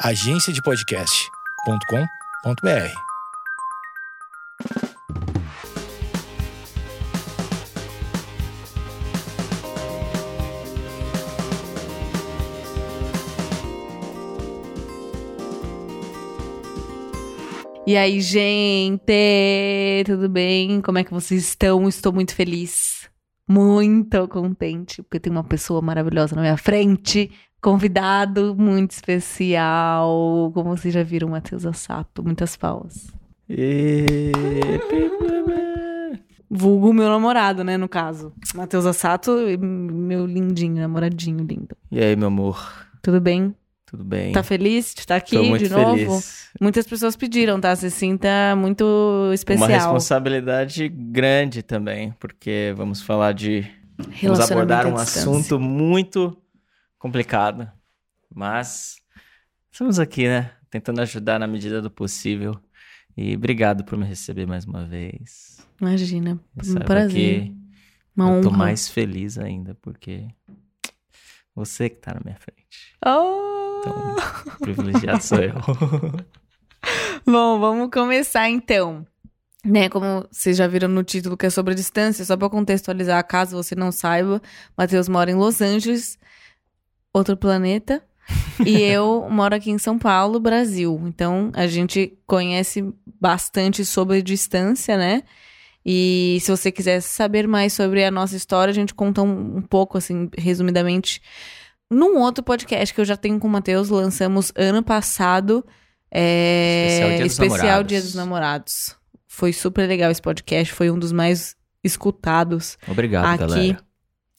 agenciadepodcast.com.br. E aí, gente, tudo bem? Como é que vocês estão? Estou muito feliz, muito contente, porque tem uma pessoa maravilhosa na minha frente, convidado muito especial. Como vocês já viram, Matheus Assato, muitas palmas. E... Vulgo meu namorado, né, no caso. Matheus Assato, meu lindinho, namoradinho lindo. E aí, meu amor? Tudo bem? Tudo bem? Tá feliz de estar aqui Tô muito de novo? feliz. Muitas pessoas pediram, tá? Se sinta muito especial. Uma responsabilidade grande também, porque vamos falar de. Vamos abordar um distância. assunto muito complicado. Mas estamos aqui, né? Tentando ajudar na medida do possível. E obrigado por me receber mais uma vez. Imagina, um prazer. Uma eu tô honra. mais feliz ainda, porque você que tá na minha frente. Oh! Então, privilegiado sou eu. Bom, vamos começar então. Né, como vocês já viram no título que é sobre a distância, só pra contextualizar, caso você não saiba, Matheus mora em Los Angeles, outro planeta, e eu moro aqui em São Paulo, Brasil. Então, a gente conhece bastante sobre distância, né? E se você quiser saber mais sobre a nossa história, a gente conta um, um pouco, assim, resumidamente, num outro podcast que eu já tenho com o Matheus, lançamos ano passado. É, Especial Dia dos especial Namorados. Dia dos Namorados. Foi super legal esse podcast, foi um dos mais escutados Obrigado, aqui. galera.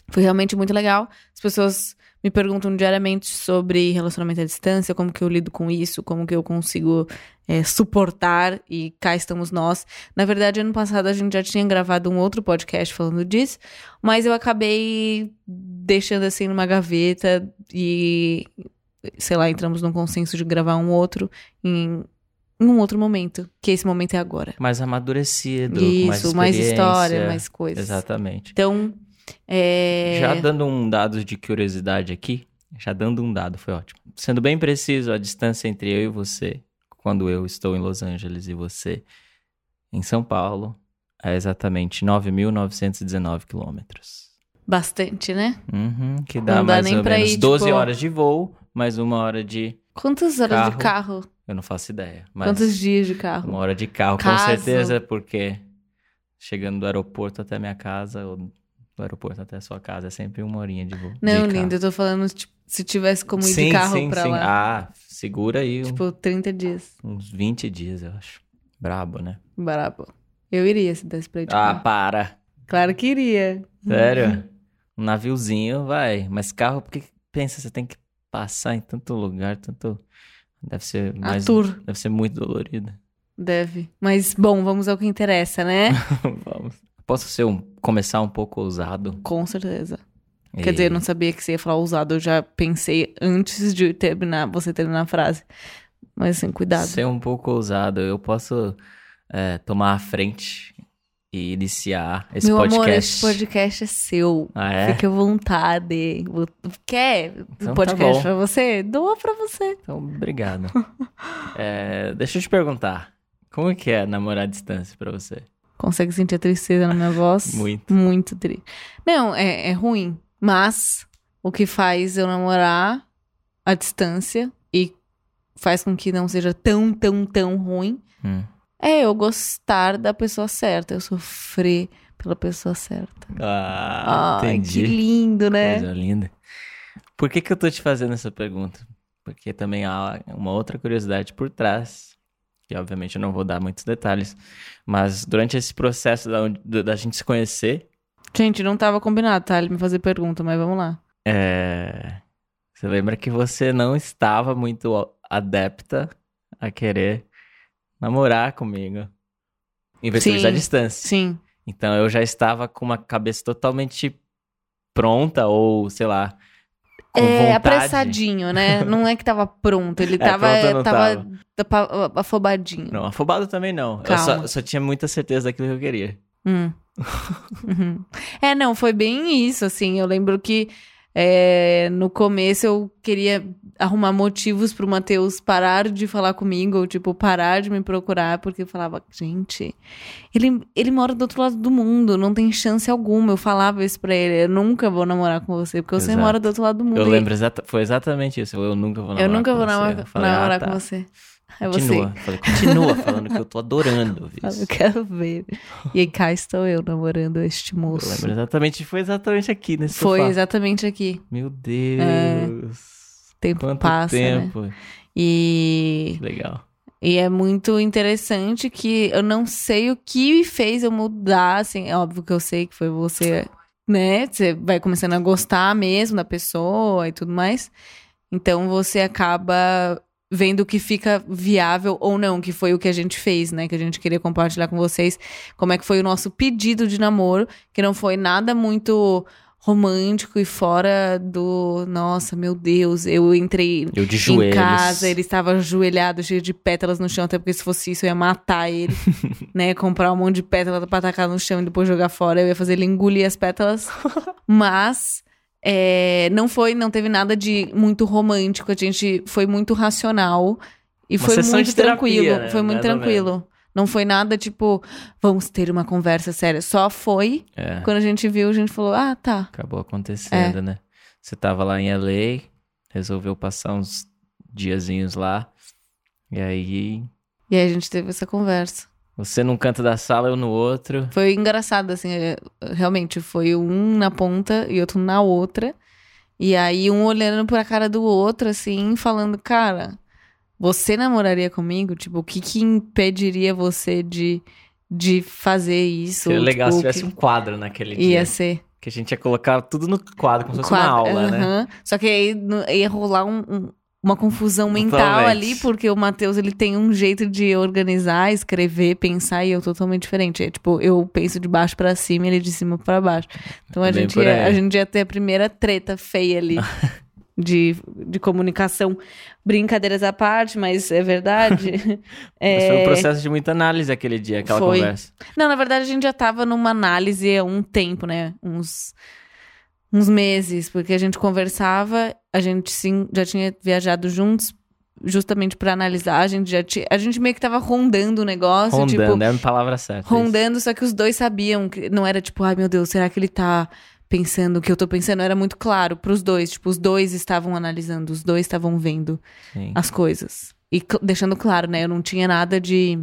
Foi realmente muito legal. As pessoas me perguntam diariamente sobre relacionamento à distância, como que eu lido com isso, como que eu consigo é, suportar, e cá estamos nós. Na verdade, ano passado a gente já tinha gravado um outro podcast falando disso, mas eu acabei deixando assim numa gaveta e, sei lá, entramos num consenso de gravar um outro em, em um outro momento, que esse momento é agora. Mais amadurecido, com mais Isso, mais história, mais coisas. Exatamente. Então, é... Já dando um dado de curiosidade aqui, já dando um dado, foi ótimo. Sendo bem preciso, a distância entre eu e você, quando eu estou em Los Angeles e você em São Paulo, é exatamente 9.919 quilômetros. Bastante, né? Uhum, que dá dá mais nem ou menos ir, 12 tipo- horas de voo, mais uma hora de... Quantas horas de Carro. carro? Eu não faço ideia, Quantos dias de carro? uma hora de carro, Caso- com certeza, porque chegando do aeroporto até minha casa, ou do aeroporto até a sua casa, é sempre uma horinha de voo. Não, de lindo, eu tô falando tipo, se tivesse como ir sim, de carro sim, pra sim. lá. Ah, segura aí um- Tipo, 30 dias. uns 20 dias, eu acho. Brabo, né? Brabo. Eu iria se desse pra ir de Ah, carro. para. Claro que iria. Sério? Um naviozinho, vai. Mas carro, porque pensa, você tem que passar em tanto lugar, tanto. Deve ser A mais. tour. Deve ser muito dolorido. Deve. Mas, bom, vamos ao que interessa, né? Vamos. Posso ser um, começar um pouco ousado? Com certeza. E- Quer dizer, eu não sabia que você ia falar usado. Eu já pensei antes de terminar, você terminar a frase. Mas, assim, cuidado. Ser um pouco ousado. Eu posso é, tomar a frente e iniciar esse Meu podcast. amor, esse podcast é seu. Ah, é? Fique à vontade. Quer Então tá podcast bom. pra você? Doa pra você. Então, obrigado. É, deixa eu te perguntar. Como que é namorar à distância pra você? Consegue sentir a tristeza na minha voz? Muito. Muito triste. Não, é, é ruim. Mas o que faz eu namorar à distância e faz com que não seja tão, tão, tão ruim Hum. é eu gostar da pessoa certa. Eu sofrer pela pessoa certa. Ah, Ai, entendi. que lindo, né? Coisa linda. Por que, que eu tô te fazendo essa pergunta? Porque também há uma outra curiosidade por trás, que obviamente eu não vou dar muitos detalhes, mas durante esse processo da, da gente se conhecer, Gente, não tava combinado, tá? Ele me fazer pergunta, mas vamos lá. é, você lembra que você não estava muito adepta a querer namorar comigo, Sim. da distância. Sim. Então eu já estava com uma cabeça totalmente pronta, ou sei lá, com é, vontade. apressadinho, né? Não é que tava pronto, ele É, tava, pronto eu tava, tava afobadinho. Não, afobado também não. Eu Calma. só, só tinha muita certeza daquilo que eu queria. Hum. Uhum. É, não, foi bem isso, assim. Eu lembro que É, no começo eu queria arrumar motivos pro Matheus parar de falar comigo, ou tipo, parar de me procurar, porque eu falava, gente, ele, ele mora do outro lado do mundo, não tem chance alguma. Eu falava isso pra ele, eu nunca vou namorar com você, porque você Exato. mora do outro lado do mundo. Eu lembro, exata, foi exatamente isso. Eu nunca vou namorar nunca com vou você. Eu falei, namorar ah, tá. com você. É você. Continua. Eu Falei, continua falando que eu tô adorando isso. Eu quero ver. E aí cá estou eu namorando este Eu moço. lembro exatamente, foi exatamente aqui nesse Foi sofá. exatamente aqui. Meu Deus. Tempo Quanto passa, né? tempo. E, Que legal. e é muito interessante que eu não sei o que me fez eu mudar, assim, é óbvio que eu sei que foi você, né? Você vai começando a gostar mesmo da pessoa e tudo mais. Então você acaba vendo o que fica viável ou não, que foi o que a gente fez, né? Que a gente queria compartilhar com vocês. Como é que foi o nosso pedido de namoro, que não foi nada muito romântico e fora do, nossa, meu Deus, eu entrei Eu de em joelhos. casa, ele estava ajoelhado, cheio de pétalas no chão, até porque se fosse isso eu ia matar ele, né? Comprar um monte de pétalas pra tacar no chão e depois jogar fora, eu ia fazer ele engolir as pétalas. Mas é, não foi, não teve nada de muito romântico, a gente foi muito racional e Uma foi muito terapia, tranquilo, né? foi muito Mais tranquilo. Não foi nada tipo, vamos ter uma conversa séria. Só foi, É, quando a gente viu, a gente falou, ah, tá. acabou É. acontecendo, né? Você tava lá em LA, resolveu passar uns diazinhos lá. E aí, E aí a gente teve essa conversa. Você num canto da sala, eu no outro. Foi engraçado, assim, é, realmente, foi um na ponta e outro na outra. E aí um olhando pra cara do outro, assim, falando, cara, você namoraria comigo? Tipo, o que que impediria você de, de fazer isso? Seria Ou, legal se tipo, o tivesse que um quadro naquele Ia dia. ser. Que a gente ia colocar tudo no quadro, como se fosse uma quadro- aula, né? aham. Só que aí ia rolar um- um- uma confusão mental Totalmente. ali, porque o Matheus, ele tem um jeito de organizar, escrever, pensar, e eu totalmente diferente. É, tipo, eu penso de baixo pra cima e ele de cima pra baixo. Então a Bem gente, ia, aí. a gente ia ter a primeira treta feia ali. De, de comunicação, brincadeiras à parte, mas é verdade. Mas foi um É, processo de muita análise aquele dia, aquela Foi. conversa. não, na verdade, a gente já tava numa análise há um tempo, né? Uns, uns meses, porque a gente conversava, a gente sim já tinha viajado juntos, justamente pra analisar. A gente já tinha. A gente meio que tava rondando o negócio, Rondando, tipo, é a palavra certa. isso. rondando, só que os dois sabiam que não era tipo, ai meu Deus, será que ele tá pensando o que eu tô pensando? Era muito claro pros dois, tipo, os dois estavam analisando, os dois estavam vendo Sim. as coisas. E deixando claro, né? Eu não tinha nada de.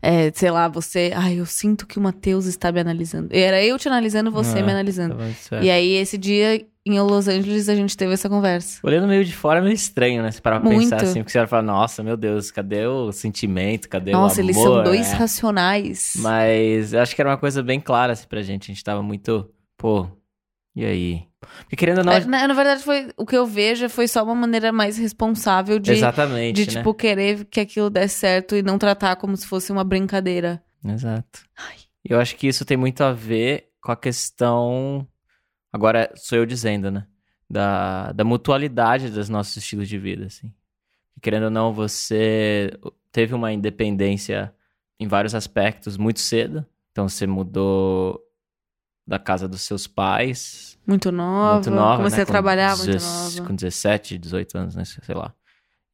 É, sei lá, você. Ai, eu sinto que o Matheus está me analisando. Era eu te analisando, você Ah, me analisando. Tava certo. E aí, esse dia, em Los Angeles, a gente teve essa conversa. Olhando meio de fora é meio estranho, né? Se parar pra Muito. pensar assim, porque você vai falar, nossa, meu Deus, cadê o sentimento? Cadê Nossa, o amor? eles são dois É. racionais. Mas eu acho que era uma coisa bem clara assim, pra gente. A gente tava muito, pô, e aí? Porque querendo ou não. É, na, na verdade, foi, o que eu vejo foi só uma maneira mais responsável de, exatamente, de né? tipo, querer que aquilo desse certo e não tratar como se fosse uma brincadeira. Exato. Eu acho que isso tem muito a ver com a questão. Agora sou eu dizendo, né? Da, da mutualidade dos nossos estilos de vida, assim. Querendo ou não, você teve uma independência em vários aspectos muito cedo. Então você mudou da casa dos seus pais. Muito nova. muito nova. Comecei né? a trabalhar com muito nova. Com 17, 18 anos, né? Sei lá.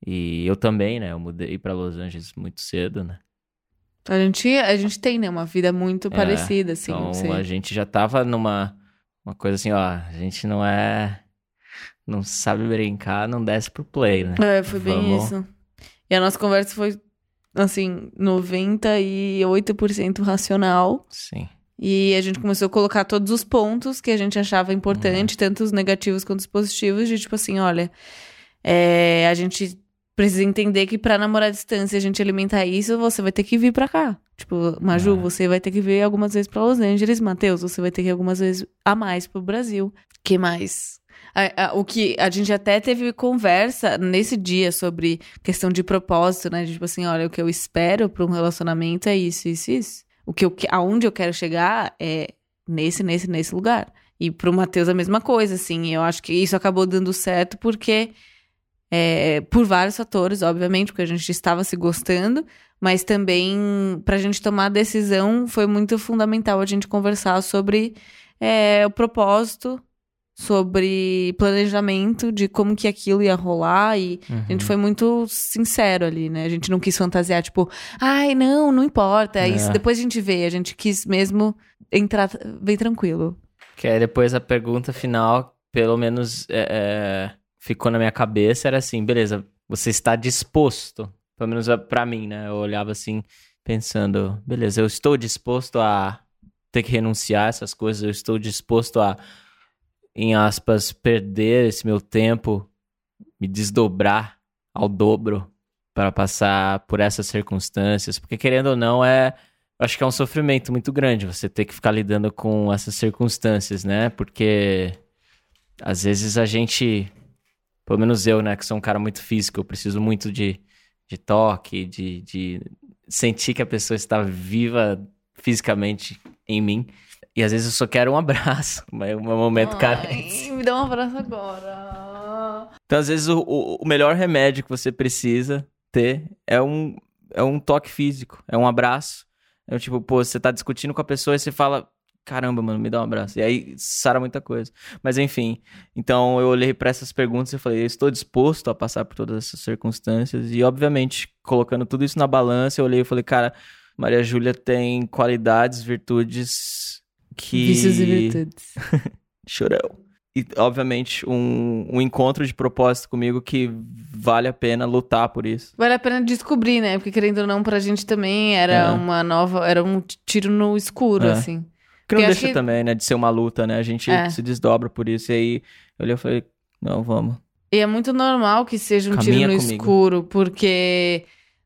E eu também, né? Eu mudei pra Los Angeles muito cedo, né? A gente, a gente tem, né? Uma vida muito É, parecida, assim. Então você- a gente já tava numa uma coisa assim, ó, a gente não é. Não sabe brincar, não desce pro play, né? É, foi bem Vamos- isso. E a nossa conversa foi, assim, 98% racional. Sim. E a gente começou a colocar todos os pontos que a gente achava Uhum. importante, tanto os negativos quanto os positivos, de tipo assim, olha, é, a gente precisa entender que pra namorar à distância, a gente alimentar isso, você vai ter que vir pra cá. Tipo, Maju, Ah. você vai ter que vir algumas vezes pra Los Angeles, Matheus, você vai ter que ir algumas vezes a mais pro Brasil. que mais? A- a- o que a gente até teve conversa nesse dia sobre questão de propósito, né? Tipo assim, olha, o que eu espero para um relacionamento é isso, isso, isso. O que eu, aonde eu quero chegar é nesse, nesse, nesse lugar. E pro Matheus a mesma coisa, assim. Eu acho que isso acabou dando certo porque é, por vários fatores, obviamente, porque a gente estava se gostando, mas também pra gente tomar a decisão foi muito fundamental a gente conversar sobre é, o propósito sobre planejamento de como que aquilo ia rolar e a Uhum. gente foi muito sincero ali, né? A gente não quis fantasiar, tipo, ai, não, não importa, isso É. depois a gente vê. A gente quis mesmo entrar bem tranquilo. Que aí depois a pergunta final, pelo menos é, é, ficou na minha cabeça, era assim, beleza, você está disposto, pelo menos é pra mim, né? Eu olhava assim, pensando, beleza, eu estou disposto a ter que renunciar a essas coisas, eu estou disposto a, em aspas, perder esse meu tempo, me desdobrar ao dobro para passar por essas circunstâncias, porque querendo ou não é acho que é um sofrimento muito grande você ter que ficar lidando com essas circunstâncias, né? Porque às vezes a gente, pelo menos eu, né, que sou um cara muito físico, eu preciso muito de, de toque, de, de sentir que a pessoa está viva fisicamente em mim. E às vezes eu só quero um abraço, mas é um momento carente. Me dá um abraço agora. Então, às vezes, o, o, melhor remédio que você precisa ter é um, é um toque físico, é um abraço. É tipo, pô, você tá discutindo com a pessoa e você fala, caramba, mano, me dá um abraço. E aí sara muita coisa. Mas enfim, então eu olhei pra essas perguntas e falei, eu estou disposto a passar por todas essas circunstâncias. E obviamente, colocando tudo isso na balança, eu olhei e falei, cara, Maria Júlia tem qualidades, virtudes que. Vícios e virtudes. Chorão. E, obviamente, um, um encontro de propósito comigo que vale a pena lutar por isso. Vale a pena descobrir, né? Porque querendo ou não, pra gente também era É. uma nova. Era um tiro no escuro, É. assim. Que Porque não acho deixa que- também, né, de ser uma luta, né? A gente É. se desdobra por isso. E aí eu olhei e falei, não, vamos. E é muito normal que seja um Caminha tiro no comigo. escuro, porque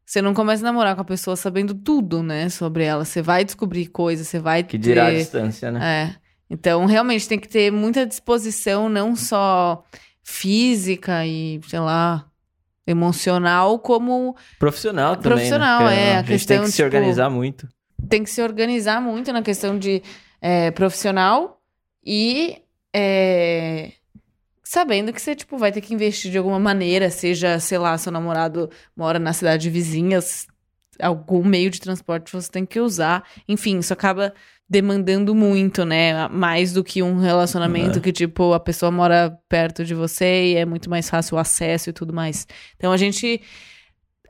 você não começa a namorar com a pessoa sabendo tudo, né, sobre ela. Você vai descobrir coisas, você vai Que dirá a ter... distância, né? É. Então, realmente tem que ter muita disposição, não só física e, sei lá, emocional, como Profissional também, Profissional, né? é, A a gente tem questão, que se tipo, organizar muito. tem que se organizar muito na questão de é, profissional e é, sabendo que você tipo, vai ter que investir de alguma maneira, seja, sei lá, seu namorado mora na cidade vizinha, algum meio de transporte você tem que usar. Enfim, isso acaba demandando muito, né? Mais do que um relacionamento É. que, tipo, a pessoa mora perto de você e é muito mais fácil o acesso e tudo mais. Então a gente.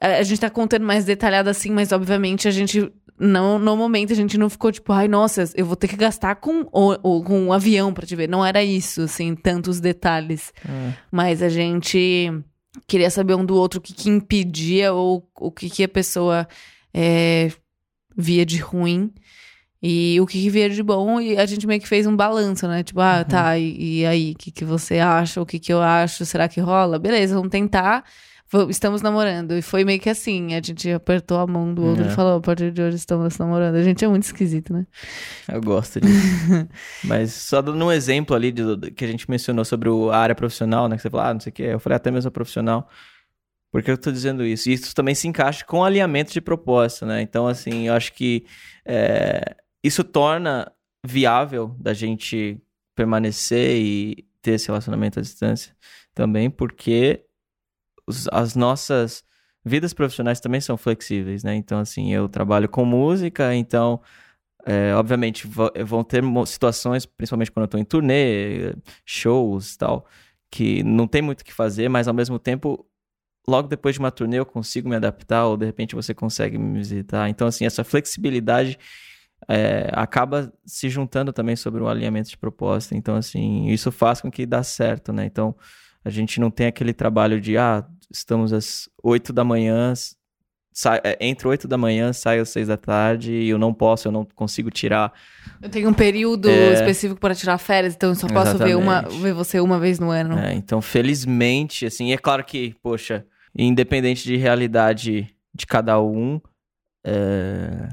A a gente tá contando mais detalhado assim, mas obviamente a gente. Não, no momento a gente não ficou tipo, ai, nossa, eu vou ter que gastar com, o, o- com um avião pra te ver. Não era isso, assim, tantos detalhes. É. Mas a gente queria saber um do outro o que, que impedia ou o que, que a pessoa é, via de ruim e o que, que via de bom. E a gente meio que fez um balanço, né? Tipo, ah, tá, e, e aí, o que, que você acha? O que, que eu acho? Será que rola? Beleza, vamos tentar. Estamos namorando. E foi meio que assim. A gente apertou a mão do outro É. e falou: a partir de hoje estamos namorando. A gente é muito esquisito, né? Eu gosto disso. Mas só dando um exemplo ali de- do- que a gente mencionou sobre a área profissional, né? Que você falou, ah, não sei o que. Eu falei, até mesmo a profissional. Por que eu tô dizendo isso? E isso também se encaixa com alinhamento de propósito, né? Então, assim, eu acho que é, isso torna viável da gente permanecer e ter esse relacionamento à distância também, porque os- as nossas vidas profissionais também são flexíveis, né? Então, assim, eu trabalho com música, então, é, obviamente, vão ter situações, principalmente quando eu tô em turnê, shows e tal, que não tem muito o que fazer, mas ao mesmo tempo, logo depois de uma turnê eu consigo me adaptar, ou de repente você consegue me visitar. Então, assim, essa flexibilidade é, acaba se juntando também sobre o alinhamento de propósito. Então, assim, isso faz com que dá certo, né? Então, a gente não tem aquele trabalho de, ah, estamos às 8 da manhã, sai, é, entre 8 da manhã, sai às 6 da tarde, e eu não posso, eu não consigo tirar. Eu tenho um período É. específico para tirar férias, então eu só posso ver, uma, ver você uma vez no ano. né? Então, felizmente, assim, é claro que, poxa, independente de realidade de cada um, é,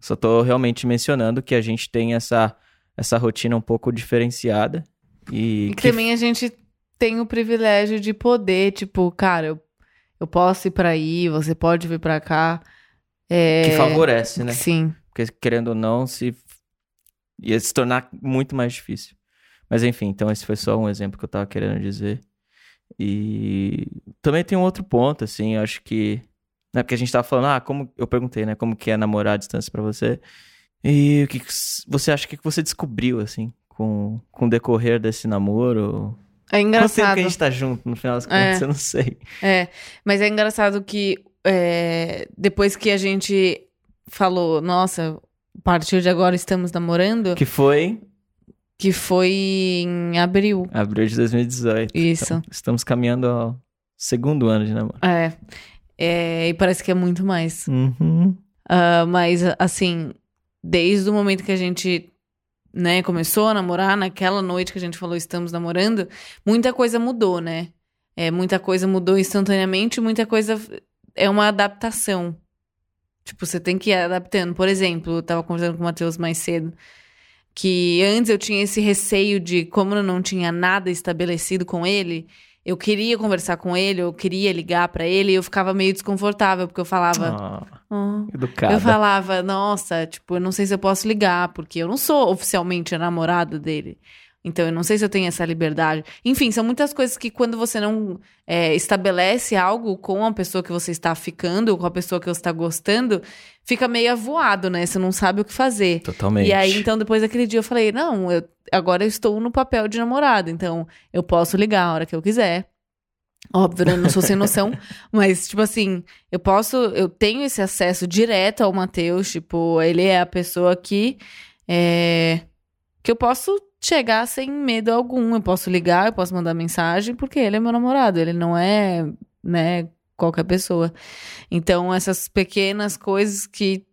só tô realmente mencionando que a gente tem essa, essa rotina um pouco diferenciada. E, E que que também a gente tem o privilégio de poder, tipo, cara, eu, eu posso ir pra aí, você pode vir pra cá. É, que favorece, né? Sim. Porque, querendo ou não, se ia se tornar muito mais difícil. Mas enfim, então esse foi só um exemplo que eu tava querendo dizer. E também tem um outro ponto, assim, eu acho que. Né, porque a gente tava falando, ah, como. Eu perguntei, né, como que é namorar à distância pra você. E o que, que você acha que você descobriu, assim, com, com o decorrer desse namoro? É Quanto tempo engraçado. que a gente tá junto, no final das É. contas? Eu não sei. É, mas é engraçado que é, depois que a gente falou, nossa, a partir de agora estamos namorando, Que foi que foi em abril. abril de 2018. Isso. Então, estamos caminhando ao segundo ano de namoro. É. É, e parece que é muito mais. Uhum. Ah, mas, assim, desde o momento que a gente, né, começou a namorar, naquela noite que a gente falou estamos namorando, muita coisa mudou, né? É, muita coisa mudou instantaneamente, muita coisa é uma adaptação. Tipo, você tem que ir adaptando. Por exemplo, eu tava conversando com o Matheus mais cedo, que antes eu tinha esse receio de, como eu não tinha nada estabelecido com ele, eu queria conversar com ele, eu queria ligar pra ele, e eu ficava meio desconfortável, porque eu falava. Ah, "Ah, educada. eu falava, nossa, tipo, eu não sei se eu posso ligar, porque eu não sou oficialmente a namorada dele. Então, eu não sei se eu tenho essa liberdade. Enfim, são muitas coisas que quando você não é, estabelece algo com a pessoa que você está ficando, com a pessoa que você está gostando, fica meio avoado, né? Você não sabe o que fazer. Totalmente. E aí, então, depois daquele dia, eu falei, não, eu, agora eu estou no papel de namorada, então eu posso ligar a hora que eu quiser. Óbvio, né? Eu não sou sem noção, mas, tipo assim, eu posso, eu tenho esse acesso direto ao Matheus, tipo, ele é a pessoa que, é, que eu posso chegar sem medo algum, eu posso ligar, eu posso mandar mensagem, porque ele é meu namorado, ele não é, né, qualquer pessoa. Então, essas pequenas coisas que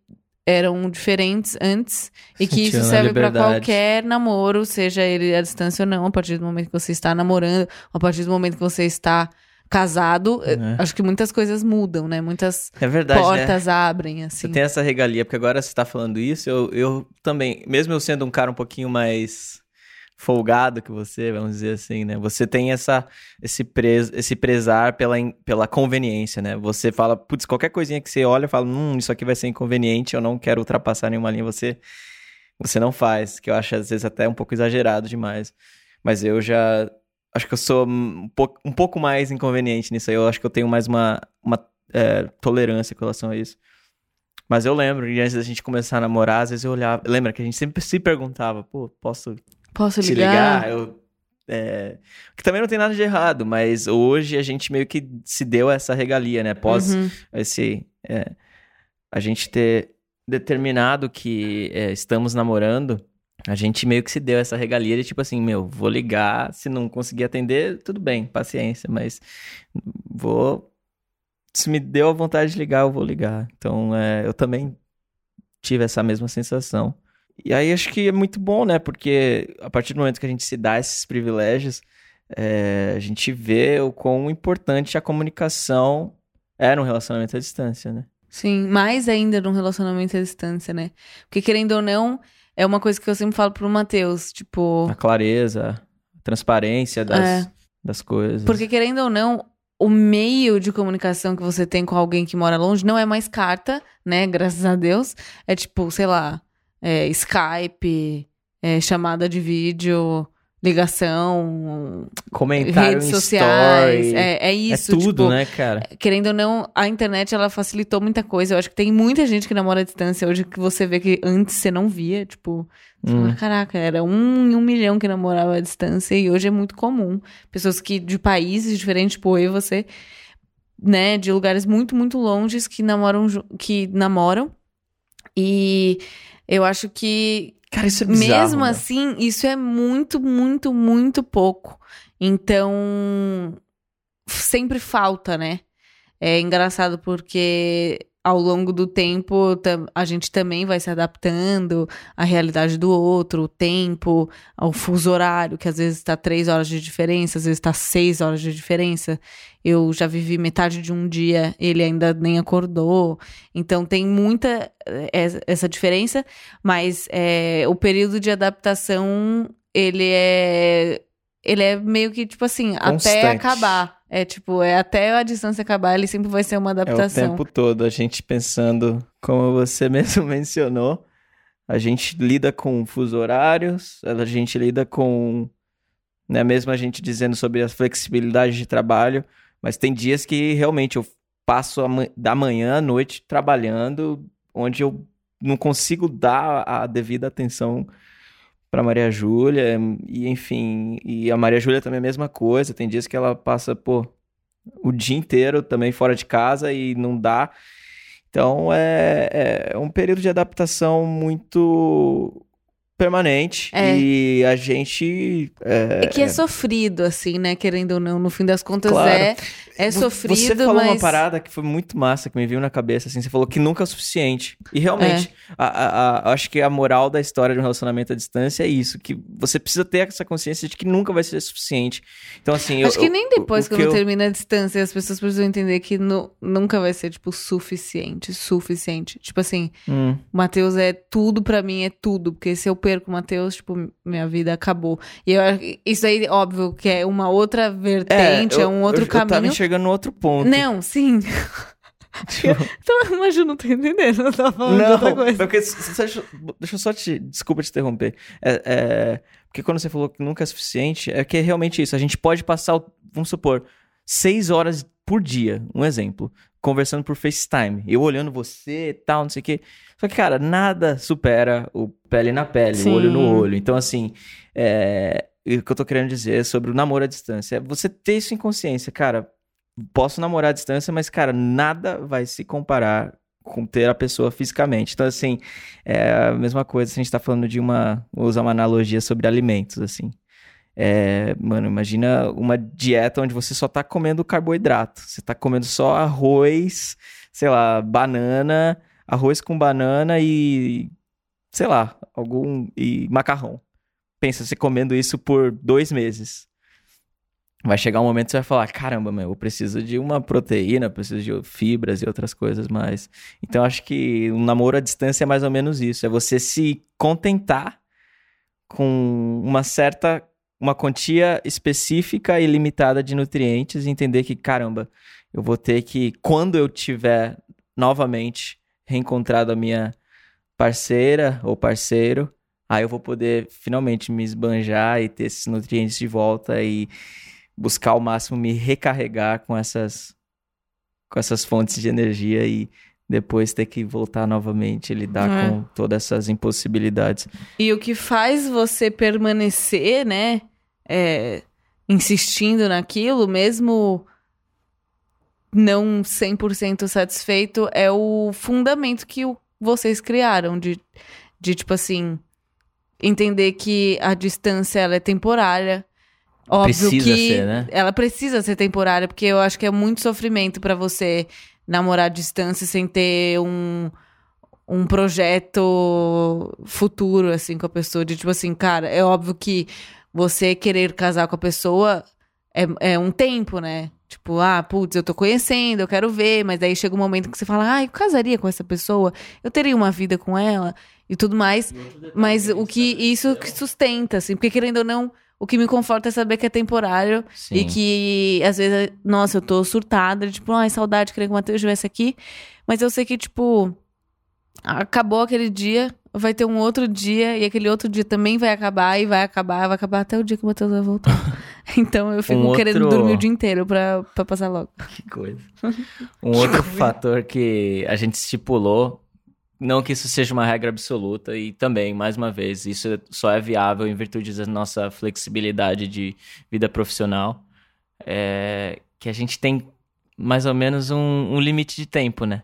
eram diferentes antes e que isso serve pra liberdade. qualquer namoro, seja ele à distância ou não, a partir do momento que você está namorando, a partir do momento que você está casado, É. acho que muitas coisas mudam, né? Muitas É verdade, né? portas abrem, Você assim. tem essa regalia, porque agora você tá falando isso, eu, eu também, mesmo eu sendo um cara um pouquinho mais folgado que você, vamos dizer assim, né? Você tem essa, esse, pres, esse prezar pela, pela conveniência, né? Você fala, putz, qualquer coisinha que você olha, fala, hum, isso aqui vai ser inconveniente, eu não quero ultrapassar nenhuma linha, você, você não faz, que eu acho às vezes até um pouco exagerado demais. Mas eu já, acho que eu sou um pouco, um pouco mais inconveniente nisso aí, eu acho que eu tenho mais uma, uma é, tolerância com relação a isso. Mas eu lembro, antes da gente começar a namorar, às vezes eu olhava. Lembra que a gente sempre se perguntava, pô, posso Posso te ligar? ligar? Eu, é, Que também não tem nada de errado, mas hoje a gente meio que se deu essa regalia, né? Após Uhum. esse. é, a gente ter determinado que é, estamos namorando, a gente meio que se deu essa regalia de tipo assim, meu, vou ligar, se não conseguir atender, tudo bem, paciência, mas vou. Se me deu a vontade de ligar, eu vou ligar. Então, é, eu também tive essa mesma sensação. E aí acho que é muito bom, né? Porque a partir do momento que a gente se dá esses privilégios, é, a gente vê o quão importante a comunicação é num relacionamento à distância, né? Sim, mais ainda num relacionamento à distância, né? Porque querendo ou não, é uma coisa que eu sempre falo pro Matheus, tipo, A clareza, a transparência das, É. das coisas. porque querendo ou não, o meio de comunicação que você tem com alguém que mora longe não é mais carta, né? Graças a Deus. É tipo, sei lá, é, Skype, é, chamada de vídeo, ligação, Comentário redes sociais. story. É, é É isso. tudo, tipo, né, cara? querendo ou não, a internet ela facilitou muita coisa. Eu acho que tem muita gente que namora à distância hoje que você vê que antes você não via, tipo, Hum. fala, caraca, era um em um milhão que namorava à distância e hoje é muito comum. Pessoas que de países diferentes, tipo, eu e você, né, de lugares muito, muito longes que namoram, que namoram. E eu acho que Cara, isso é bizarro, mesmo né? assim, isso é muito, muito, muito pouco. Então, sempre falta, né? É engraçado porque ao longo do tempo a gente também vai se adaptando à realidade do outro, o tempo, ao fuso horário, que às vezes está três horas de diferença, às vezes está seis horas de diferença. Eu já vivi metade de um dia, ele ainda nem acordou. Então tem muita eh, essa diferença, mas é, o período de adaptação ele é ele é meio que tipo assim até Constante. acabar. É tipo é até a distância acabar, ele sempre vai ser uma É o adaptação. tempo todo a gente pensando, como você mesmo mencionou, a gente lida com fuso horários, a gente lida com, né, mesmo a gente dizendo sobre a flexibilidade de trabalho, mas tem dias que realmente eu passo da manhã à noite trabalhando, onde eu não consigo dar a devida atenção pra Maria Júlia, e enfim, e a Maria Júlia também é a mesma coisa, tem dias que ela passa, pô, o dia inteiro também fora de casa e não dá. Então é, é um período de adaptação muito permanente É. e a gente é, É que é sofrido, assim, né? Querendo ou não, no fim das contas Claro. é, é sofrido, Você falou mas... uma parada que foi muito massa, que me veio na cabeça, assim. Você falou que nunca é o suficiente. E realmente, É. a, a- a- acho que a moral da história de um relacionamento à distância é isso. Que você precisa ter essa consciência de que nunca vai ser suficiente. Então, assim... Acho eu- que nem depois, que eu- termina a distância, as pessoas precisam entender que nu- nunca vai ser, tipo, suficiente, suficiente. Tipo assim, Hum, Matheus é tudo pra mim, é tudo. Porque se eu perco o Matheus, tipo, minha vida acabou. E eu, isso aí, óbvio, que é uma outra vertente, é, eu- um outro eu, Eu tava caminho. enxergando outro ponto. Não, sim. Então, mas eu não tô entendendo, eu tava falando Não, outra coisa. porque, deixa, eu- só te. Desculpa te interromper. É, é, porque quando você falou que nunca é suficiente, é que é realmente isso. A gente pode passar, vamos supor, seis horas por dia, um exemplo, conversando por FaceTime. Eu olhando você e tal, não sei o quê. Só que, cara, nada supera o pele na pele, Sim. o olho no olho. Então, assim, é, o que eu tô querendo dizer sobre o namoro à distância é você ter isso em consciência, cara. Posso namorar à distância, mas, cara, nada vai se comparar com ter a pessoa fisicamente. Então, assim, é a mesma coisa se a gente tá falando de uma. Vou usar uma analogia sobre alimentos, assim. É, mano, imagina uma dieta onde você só tá comendo carboidrato. Você tá comendo só arroz, sei lá, banana, arroz com banana e. sei lá, algum. e macarrão. Pensa, você comendo isso por dois meses. Vai chegar um momento que você vai falar: caramba, meu, eu preciso de uma proteína, preciso de fibras e outras coisas mais. Então, acho que um namoro à distância é mais ou menos isso: é você se contentar com uma certa, uma quantia específica e limitada de nutrientes e entender que, caramba, eu vou ter que, quando eu tiver novamente reencontrado a minha parceira ou parceiro, aí eu vou poder finalmente me esbanjar e ter esses nutrientes de volta e buscar ao máximo me recarregar com essas com essas fontes de energia e depois ter que voltar novamente e lidar É. com todas essas impossibilidades. E o que faz você permanecer, né, é, insistindo naquilo, mesmo não 100% satisfeito, é o fundamento que o- vocês criaram de, de, tipo assim, entender que a distância, ela é temporária. Óbvio Precisa que ser, né? ela precisa ser temporária, porque eu acho que é muito sofrimento pra você namorar à distância sem ter um, um projeto futuro, assim, com a pessoa. De tipo assim, cara, é óbvio que você querer casar com a pessoa é, é um tempo, né? Tipo, ah, putz, eu tô conhecendo, eu quero ver, mas daí chega um momento que você fala, ah, eu casaria com essa pessoa, eu teria uma vida com ela e tudo mais. Mas o que isso que sustenta, assim, porque querendo ou não, o que me conforta é saber que é temporário e Sim. que, às vezes, nossa, eu tô surtada, tipo, ai, saudade, queria que o Matheus estivesse aqui. Mas eu sei que, tipo, acabou aquele dia, vai ter um outro dia, e aquele outro dia também vai acabar, e vai acabar, vai acabar até o dia que o Matheus vai voltar. então eu fico Um querendo outro- dormir o dia inteiro pra, pra passar logo. Que coisa. Um outro fator que a gente estipulou, não que isso seja uma regra absoluta, e também, mais uma vez, isso só é viável em virtude da nossa flexibilidade de vida profissional, é que a gente tem mais ou menos um, um limite de tempo, né?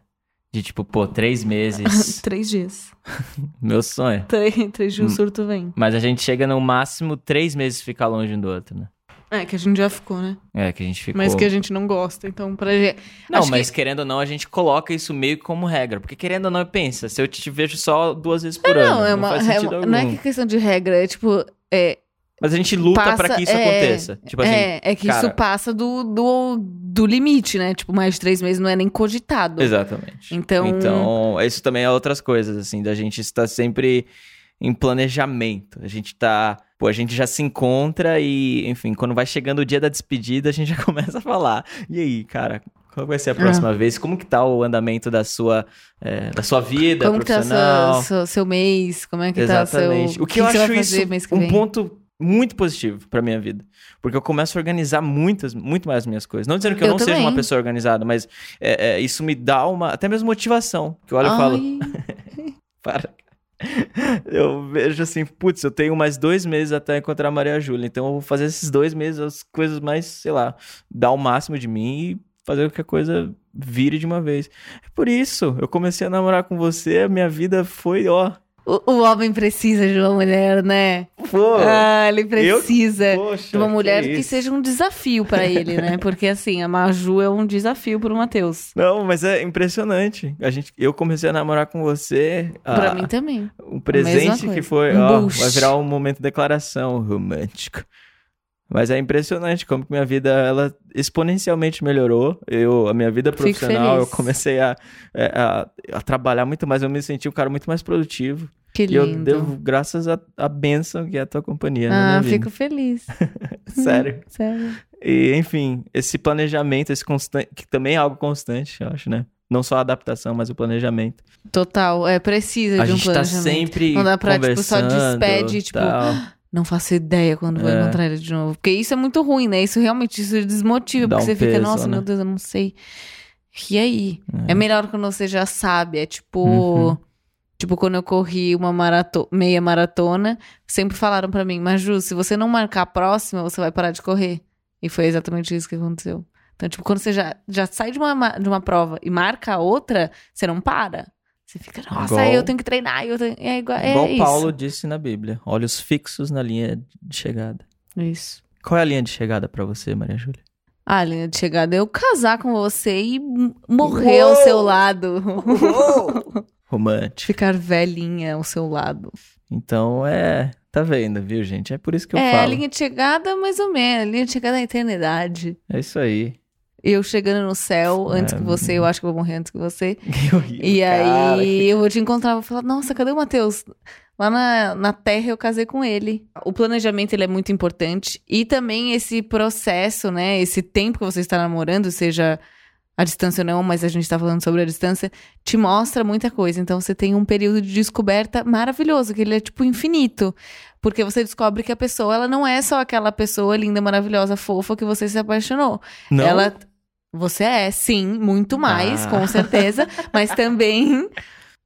De tipo, pô, três meses, Três dias. meu sonho. Três, três dias o surto vem. Mas a gente chega no máximo três meses ficar longe um do outro, né? É, que a gente já ficou, né? É, que a gente ficou... Mas que a gente não gosta, então pra gente... Não, Acho mas que- querendo ou não, a gente coloca isso meio como regra. Porque querendo ou não, pensa, se eu te vejo só duas vezes por ano, Não, é não uma, faz é sentido uma- algum. não é que é questão de regra, é tipo, é, Mas a gente luta pra que isso é, aconteça. Tipo assim, é, é que cara- isso passa do, do, do limite, né? Tipo, mais de três meses não é nem cogitado. Exatamente. Então- Então, isso também é outras coisas, assim, da gente estar sempre em planejamento. A gente tá. Pô, a gente já se encontra e, enfim, quando vai chegando o dia da despedida, a gente já começa a falar. E aí, cara? Qual vai ser a próxima vez? Como que tá o andamento da sua, é, da sua vida Como que tá profissional? seu, seu, seu mês? Como é que tá Exatamente. seu... O que, eu você acho isso que um ponto muito positivo pra minha vida. Porque eu começo a organizar muitas, muito mais minhas coisas. Não dizendo que eu, Eu não seja também. uma pessoa organizada, mas é, é, isso me dá uma, até mesmo motivação. Que eu olho e falo, Ai, para. eu vejo assim, putz, eu tenho mais dois meses até encontrar a Maria Júlia. Então eu vou fazer esses dois meses as coisas mais, sei lá, dar o máximo de mim e fazer com que a coisa vire de uma vez. É por isso, eu comecei a namorar com você, a minha vida foi, ó. O, o homem precisa de uma mulher, né? Pô, ah, ele precisa eu, poxa, de uma mulher que, que, seja um desafio pra ele, né? Porque assim, a Maju é um desafio pro Matheus. Não, mas é impressionante. A gente, eu comecei a namorar com você. Pra ah, mim também. Um presente que foi, Um ó, vai virar um momento de declaração romântico. Mas é impressionante como que minha vida ela exponencialmente melhorou. Eu, a minha vida profissional, eu comecei a, é, a, a trabalhar muito mais. Eu me senti um cara muito mais produtivo. Que E eu lindo. devo graças à à bênção que é a tua companhia. na ah, fico feliz. Sério. Sério. E, enfim, esse planejamento, esse constante, que também é algo constante, eu acho, né? Não só a adaptação, mas o planejamento. Total, é precisa a de um gente tá planejamento. sempre Não dá pra, tipo, só despede, tipo, tal. Não faço ideia quando vou É. encontrar ele de novo. Porque isso é muito ruim, né? Isso realmente isso desmotiva. Dá porque um você fica, peso, nossa, né? meu Deus, eu não sei. E aí? É. melhor quando você já sabe. É tipo. Uhum. Tipo, quando eu corri uma marato meia maratona, sempre falaram pra mim, mas Ju, se você não marcar a próxima, você vai parar de correr. E foi exatamente isso que aconteceu. Então, tipo, quando você já, já sai de uma, ma- de uma prova e marca a outra, você não para. Você fica, nossa, Igual- eu tenho que treinar. Eu tenho... É igual, é Igual. Paulo disse na Bíblia, olhos fixos na linha de chegada. Isso. Qual é a linha de chegada pra você, Maria Júlia? Ah, a linha de chegada é eu casar com você e morrer ao seu lado. Romântico. Ficar velhinha ao seu lado. Então é. Tá vendo, viu, gente? É por isso que eu é, a falo. linha de chegada, mais ou menos. A linha de chegada é a eternidade. É isso aí. Eu chegando no céu antes É, que você, eu acho que eu vou morrer antes que você. Que horrível, E cara. aí eu vou te encontrar, vou falar, nossa, cadê o Matheus? Lá na, na Terra eu casei com ele. O planejamento ele é muito importante. E também esse processo, né? Esse tempo que você está namorando, seja a distância ou não, mas a gente está falando sobre a distância, te mostra muita coisa. Então você tem um período de descoberta maravilhoso, que ele é tipo infinito. Porque você descobre que a pessoa, ela não é só aquela pessoa linda, maravilhosa, fofa que você se apaixonou. Não, Ela. Você é, sim, muito mais, Ah. com certeza. mas também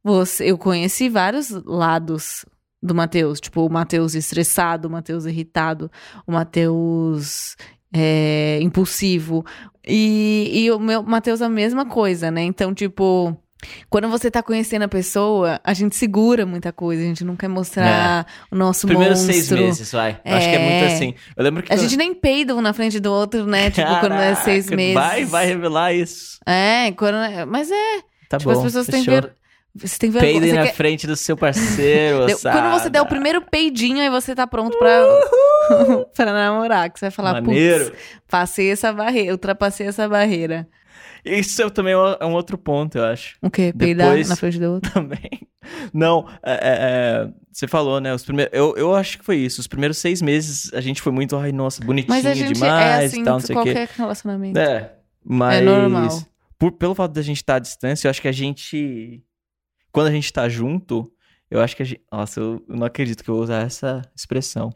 você, eu conheci vários lados do Matheus. Tipo, o Matheus estressado, o Matheus irritado, o Matheus é, impulsivo. E, e o meu Matheus a mesma coisa, né? Então, tipo. Quando você tá conhecendo a pessoa, a gente segura muita coisa, a gente não quer mostrar o nosso Os primeiros monstro. seis meses, vai. Eu Acho que é É. muito assim. Eu lembro que. A gente nem peida um na frente do outro, né? Tipo, quando é seis Caraca, meses. Vai, vai revelar isso. É, quando é- mas é. Tá tipo, bom. as pessoas têm fechou. ver... Você tem vergonha. Peidem na quer- frente do seu parceiro? Quando você der o primeiro peidinho, aí você tá pronto pra, pra namorar. Que você vai falar, Maneiro. putz, passei essa barreira, ultrapassei essa barreira. Isso é também é um outro ponto, eu acho. O quê? Peidar Depois- na frente do outro? Também. Não, é, é, é, você falou, né? Os primeiros, eu, eu acho que foi isso. Os primeiros seis meses a gente foi muito, ai, nossa, bonitinho Mas a gente demais é assim e tal, não sei o quê. qualquer relacionamento. É, mas. normal. Por, pelo fato da gente estar à distância, eu acho que a gente. Quando a gente tá junto, eu acho que a gente. Nossa, eu não acredito que eu vou usar essa expressão.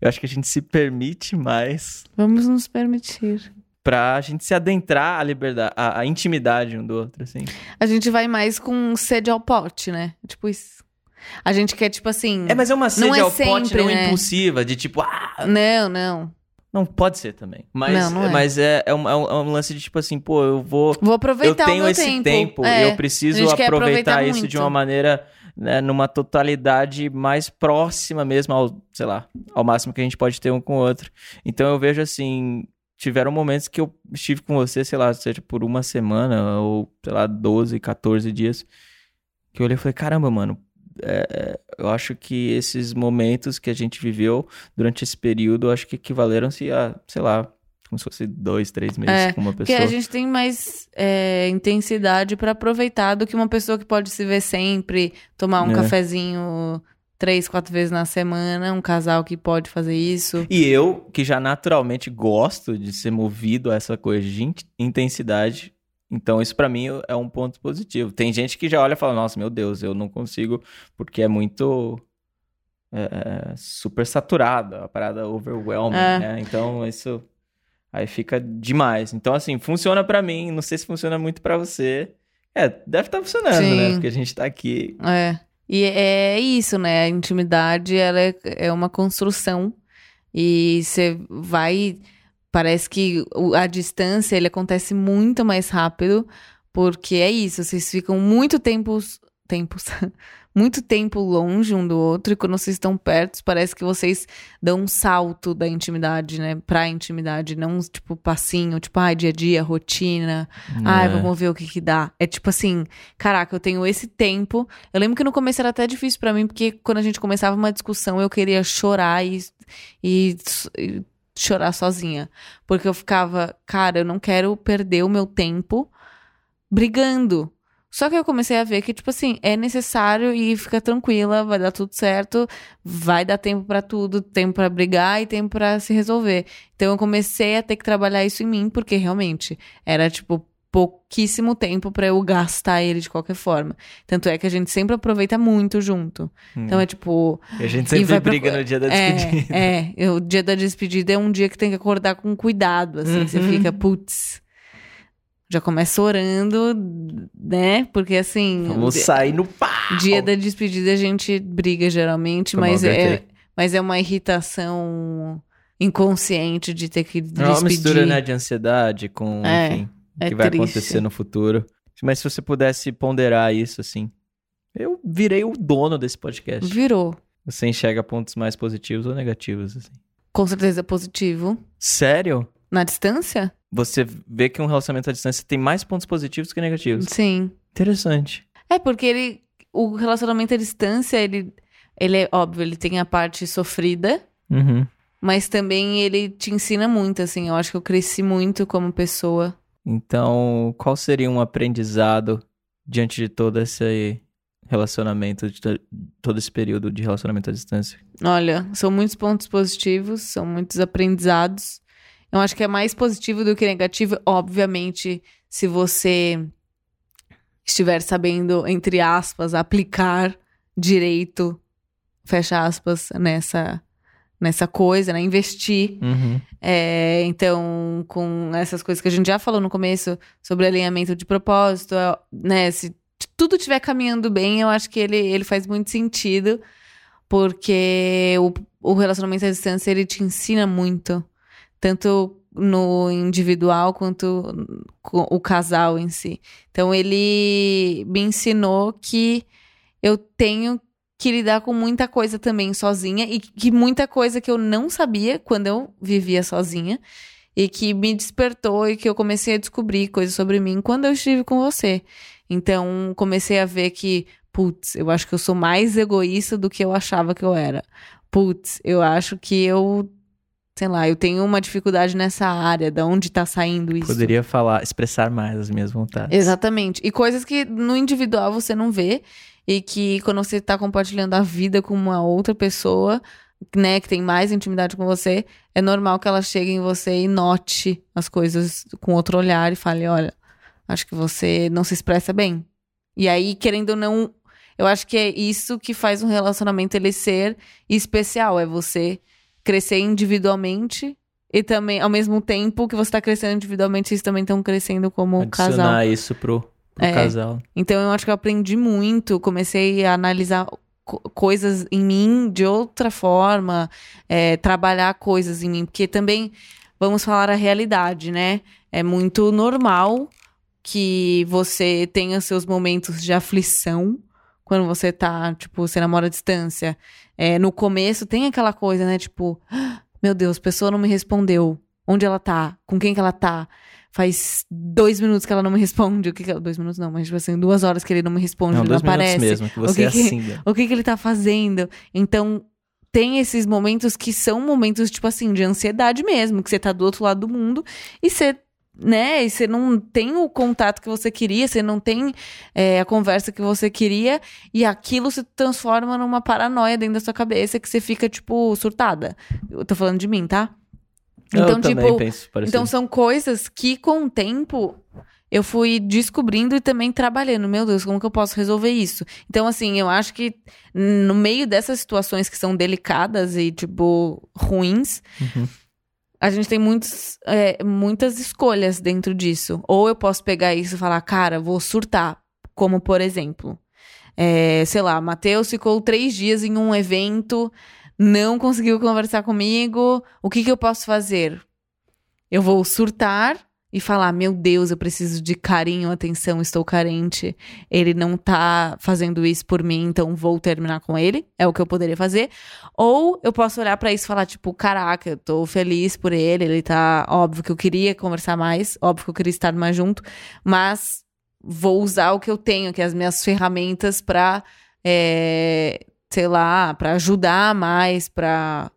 Eu acho que a gente se permite mais Vamos nos permitir. Pra gente se adentrar à liberdade, à, à intimidade um do outro, assim. A gente vai mais com sede ao pote, né? Tipo isso. A gente quer, tipo assim. É, mas é uma sede é ao pote sempre, não né? impulsiva, de tipo, ah, Não, não. Não, pode ser também. Mas, Não, não é. mas é, é, um, é um- é lance de tipo assim, pô, eu vou. Vou Eu aproveitar tenho o meu esse tempo. tempo, É. eu preciso aproveitar isso muito. de uma maneira, né, numa totalidade mais próxima mesmo ao, sei lá, ao máximo que a gente pode ter um com o outro. Então eu vejo assim, tiveram momentos que eu estive com você, sei lá, seja por uma semana ou, sei lá, 12, 14 dias, que eu olhei e falei, caramba, mano, é, é, eu acho que esses momentos que a gente viveu durante esse período, eu acho que equivaleram-se a, sei lá, como se fosse dois, três meses É, com uma Porque pessoa. a gente tem mais é, intensidade pra aproveitar do que uma pessoa que pode se ver sempre, tomar um É. cafezinho três, quatro vezes na semana, um casal que pode fazer isso. E eu, que já naturalmente gosto de ser movido a essa coisa de in- intensidade, então isso pra mim é um ponto positivo. Tem gente que já olha e fala, nossa, meu Deus, eu não consigo, porque é muito é, super saturado, a parada overwhelming, É. né? Então isso aí fica demais. Então assim, funciona pra mim, não sei se funciona muito pra você. É, deve estar funcionando, né? Sim. Porque a gente tá aqui. É. E é isso, né? A intimidade, ela é, é uma construção. E você vai... Parece que a distância, ele acontece muito mais rápido. Porque é isso, vocês ficam muito tempos... Tempos... muito tempo longe um do outro. E quando vocês estão perto, parece que vocês dão um salto da intimidade, né? Pra intimidade. Não, tipo, passinho. Tipo, ai, dia a dia, rotina. Ai, É. vamos ver o que que dá. É tipo assim, caraca, eu tenho esse tempo. Eu lembro que no começo era até difícil pra mim, porque quando a gente começava uma discussão, eu queria chorar e, e, e chorar sozinha. Porque eu ficava, cara, eu não quero perder o meu tempo brigando. Só que eu comecei a ver que, tipo assim, é necessário e fica tranquila, vai dar tudo certo, vai dar tempo pra tudo, tempo pra brigar e tempo pra se resolver. Então eu comecei a ter que trabalhar isso em mim, porque realmente era, tipo, pouquíssimo tempo pra eu gastar ele de qualquer forma. Tanto é que a gente sempre aproveita muito junto. Então é tipo, E a gente sempre vai pra- briga no dia da despedida. é, é, o dia da despedida é um dia que tem que acordar com cuidado, assim. Você Uhum. fica, putz. Já começa orando, né? Porque assim. Vamos sair no pá! Dia da despedida a gente briga geralmente, Como mas é, mas é uma irritação inconsciente de ter que É despedir. uma mistura, né, de ansiedade com, É, enfim, o é que vai triste. acontecer no futuro. Mas se você pudesse ponderar isso, assim, eu virei o dono desse podcast. Virou. Você enxerga pontos mais positivos ou negativos, assim? Com certeza positivo. Sério? Na distância? Você vê que um relacionamento à distância tem mais pontos positivos que negativos. Sim. Interessante. É, porque ele. O relacionamento à distância, ele, ele é óbvio, ele tem a parte sofrida, Uhum. mas também ele te ensina muito, assim. Eu acho que eu cresci muito como pessoa. Então, qual seria um aprendizado diante de todo esse relacionamento, de to- todo esse período de relacionamento à distância? Olha, são muitos pontos positivos, são muitos aprendizados. Eu acho que é mais positivo do que negativo, obviamente, se você estiver sabendo, entre aspas, aplicar direito, fecha aspas, nessa, nessa coisa, né? Investir. Uhum. É, então, com essas coisas que a gente já falou no começo sobre alinhamento de propósito, é, né? Se tudo estiver caminhando bem, eu acho que ele, ele faz muito sentido, porque o, o relacionamento à distância ele te ensina muito, tanto no individual quanto o casal em si. Então, ele me ensinou que eu tenho que lidar com muita coisa também sozinha e que muita coisa que eu não sabia quando eu vivia sozinha e que me despertou e que eu comecei a descobrir coisas sobre mim quando eu estive com você. Então, comecei a ver que, putz, eu acho que eu sou mais egoísta do que eu achava que eu era. Putz, eu acho que eu, sei lá, eu tenho uma dificuldade nessa área, da onde tá saindo isso. Poderia falar, expressar mais as minhas vontades. Exatamente. E coisas que no individual você não vê e que quando você tá compartilhando a vida com uma outra pessoa, né, que tem mais intimidade com você, é normal que ela chegue em você e note as coisas com outro olhar e fale, olha, acho que você não se expressa bem. E aí, querendo ou não, eu acho que é isso que faz um relacionamento ele ser especial, é você crescer individualmente e também, ao mesmo tempo que você tá crescendo individualmente, vocês também estão crescendo como casal. Adicionar isso pro, pro É. casal. Então eu acho que eu aprendi muito, comecei a analisar co- coisas em mim de outra forma, é, trabalhar coisas em mim, porque também vamos falar a realidade, né? É muito normal que você tenha seus momentos de aflição quando você tá, tipo, você namora à distância. É, no começo tem aquela coisa, né? Tipo, "Ah, meu Deus, a pessoa não me respondeu. Onde ela tá? Com quem que ela tá? Faz dois minutos que ela não me responde. O que que ela... Dois minutos não, mas tipo assim, duas horas que ele não me responde, Não, ele não aparece. mesmo, que você que é que- assim. né? O que que ele tá fazendo? Então, tem esses momentos que são momentos, tipo assim, de ansiedade mesmo, que você tá do outro lado do mundo e você, né, e você não tem o contato que você queria, você não tem é, a conversa que você queria, e aquilo se transforma numa paranoia dentro da sua cabeça que você fica, tipo, surtada. Eu tô falando de mim, tá? Então, eu também tipo, penso então são coisas que com o tempo eu fui descobrindo e também trabalhando. Meu Deus, como que eu posso resolver isso? Então, assim, eu acho que no meio dessas situações que são delicadas e, tipo, ruins, Uhum. A gente tem muitos, é, muitas escolhas dentro disso. Ou eu posso pegar isso e falar, cara, vou surtar. Como, por exemplo, É, sei lá, Matheus ficou três dias em um evento, não conseguiu conversar comigo. O que, que eu posso fazer? Eu vou surtar e falar: Meu Deus, eu preciso de carinho, atenção, estou carente. Ele não tá fazendo isso por mim, então vou terminar com ele. É o que eu poderia fazer. Ou eu posso olhar pra isso e falar: Tipo, caraca, eu tô feliz por ele. Ele tá. Óbvio que eu queria conversar mais, óbvio que eu queria estar mais junto, mas vou usar o que eu tenho, que é as minhas ferramentas pra. É, sei lá, pra ajudar mais, pra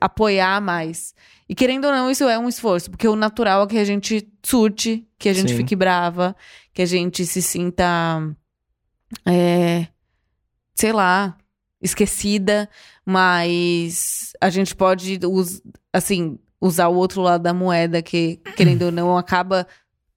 apoiar mais. E querendo ou não, isso é um esforço, porque o natural é que a gente surte, que a gente Sim. fique brava, que a gente se sinta. é, sei lá, esquecida, mas a gente pode, us- assim, usar o outro lado da moeda, que, querendo ou não, acaba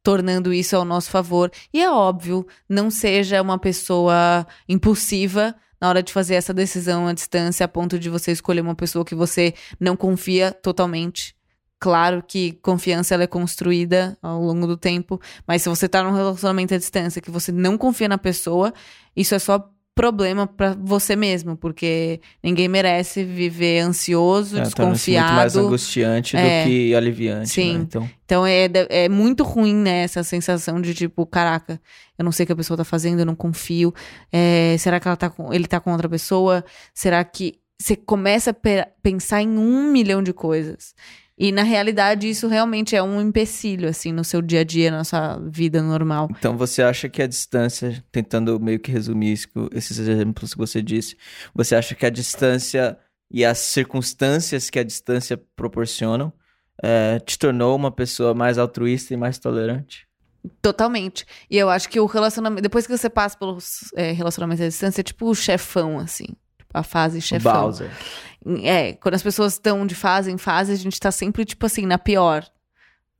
tornando isso ao nosso favor. E é óbvio, não seja uma pessoa impulsiva na hora de fazer essa decisão à distância, a ponto de você escolher uma pessoa que você não confia totalmente. Claro que confiança ela é construída ao longo do tempo, mas se você tá num relacionamento à distância que você não confia na pessoa, isso é só problema pra você mesmo, porque ninguém merece viver ansioso, É, torna-se muito mais desconfiado. angustiante É. do que aliviante, Sim. né? Então, Então é, é muito ruim, né, essa sensação de tipo, caraca, eu não sei o que a pessoa tá fazendo, eu não confio. É, será que ela tá com, ele tá com outra pessoa? Será que. Você começa a pe- pensar em um milhão de coisas. E na realidade, isso realmente é um empecilho, assim, no seu dia a dia, na sua vida normal. então você acha que a distância, tentando meio que resumir isso, esses exemplos que você disse, você acha que a distância e as circunstâncias que a distância proporcionam eh, te tornou uma pessoa mais altruísta e mais tolerante? Totalmente. E eu acho que o relacionamento. Depois que você passa pelos é, relacionamentos à distância, é tipo o chefão, assim. A fase chefão. Bowser. É, quando as pessoas estão de fase em fase, a gente tá sempre, tipo assim, na pior.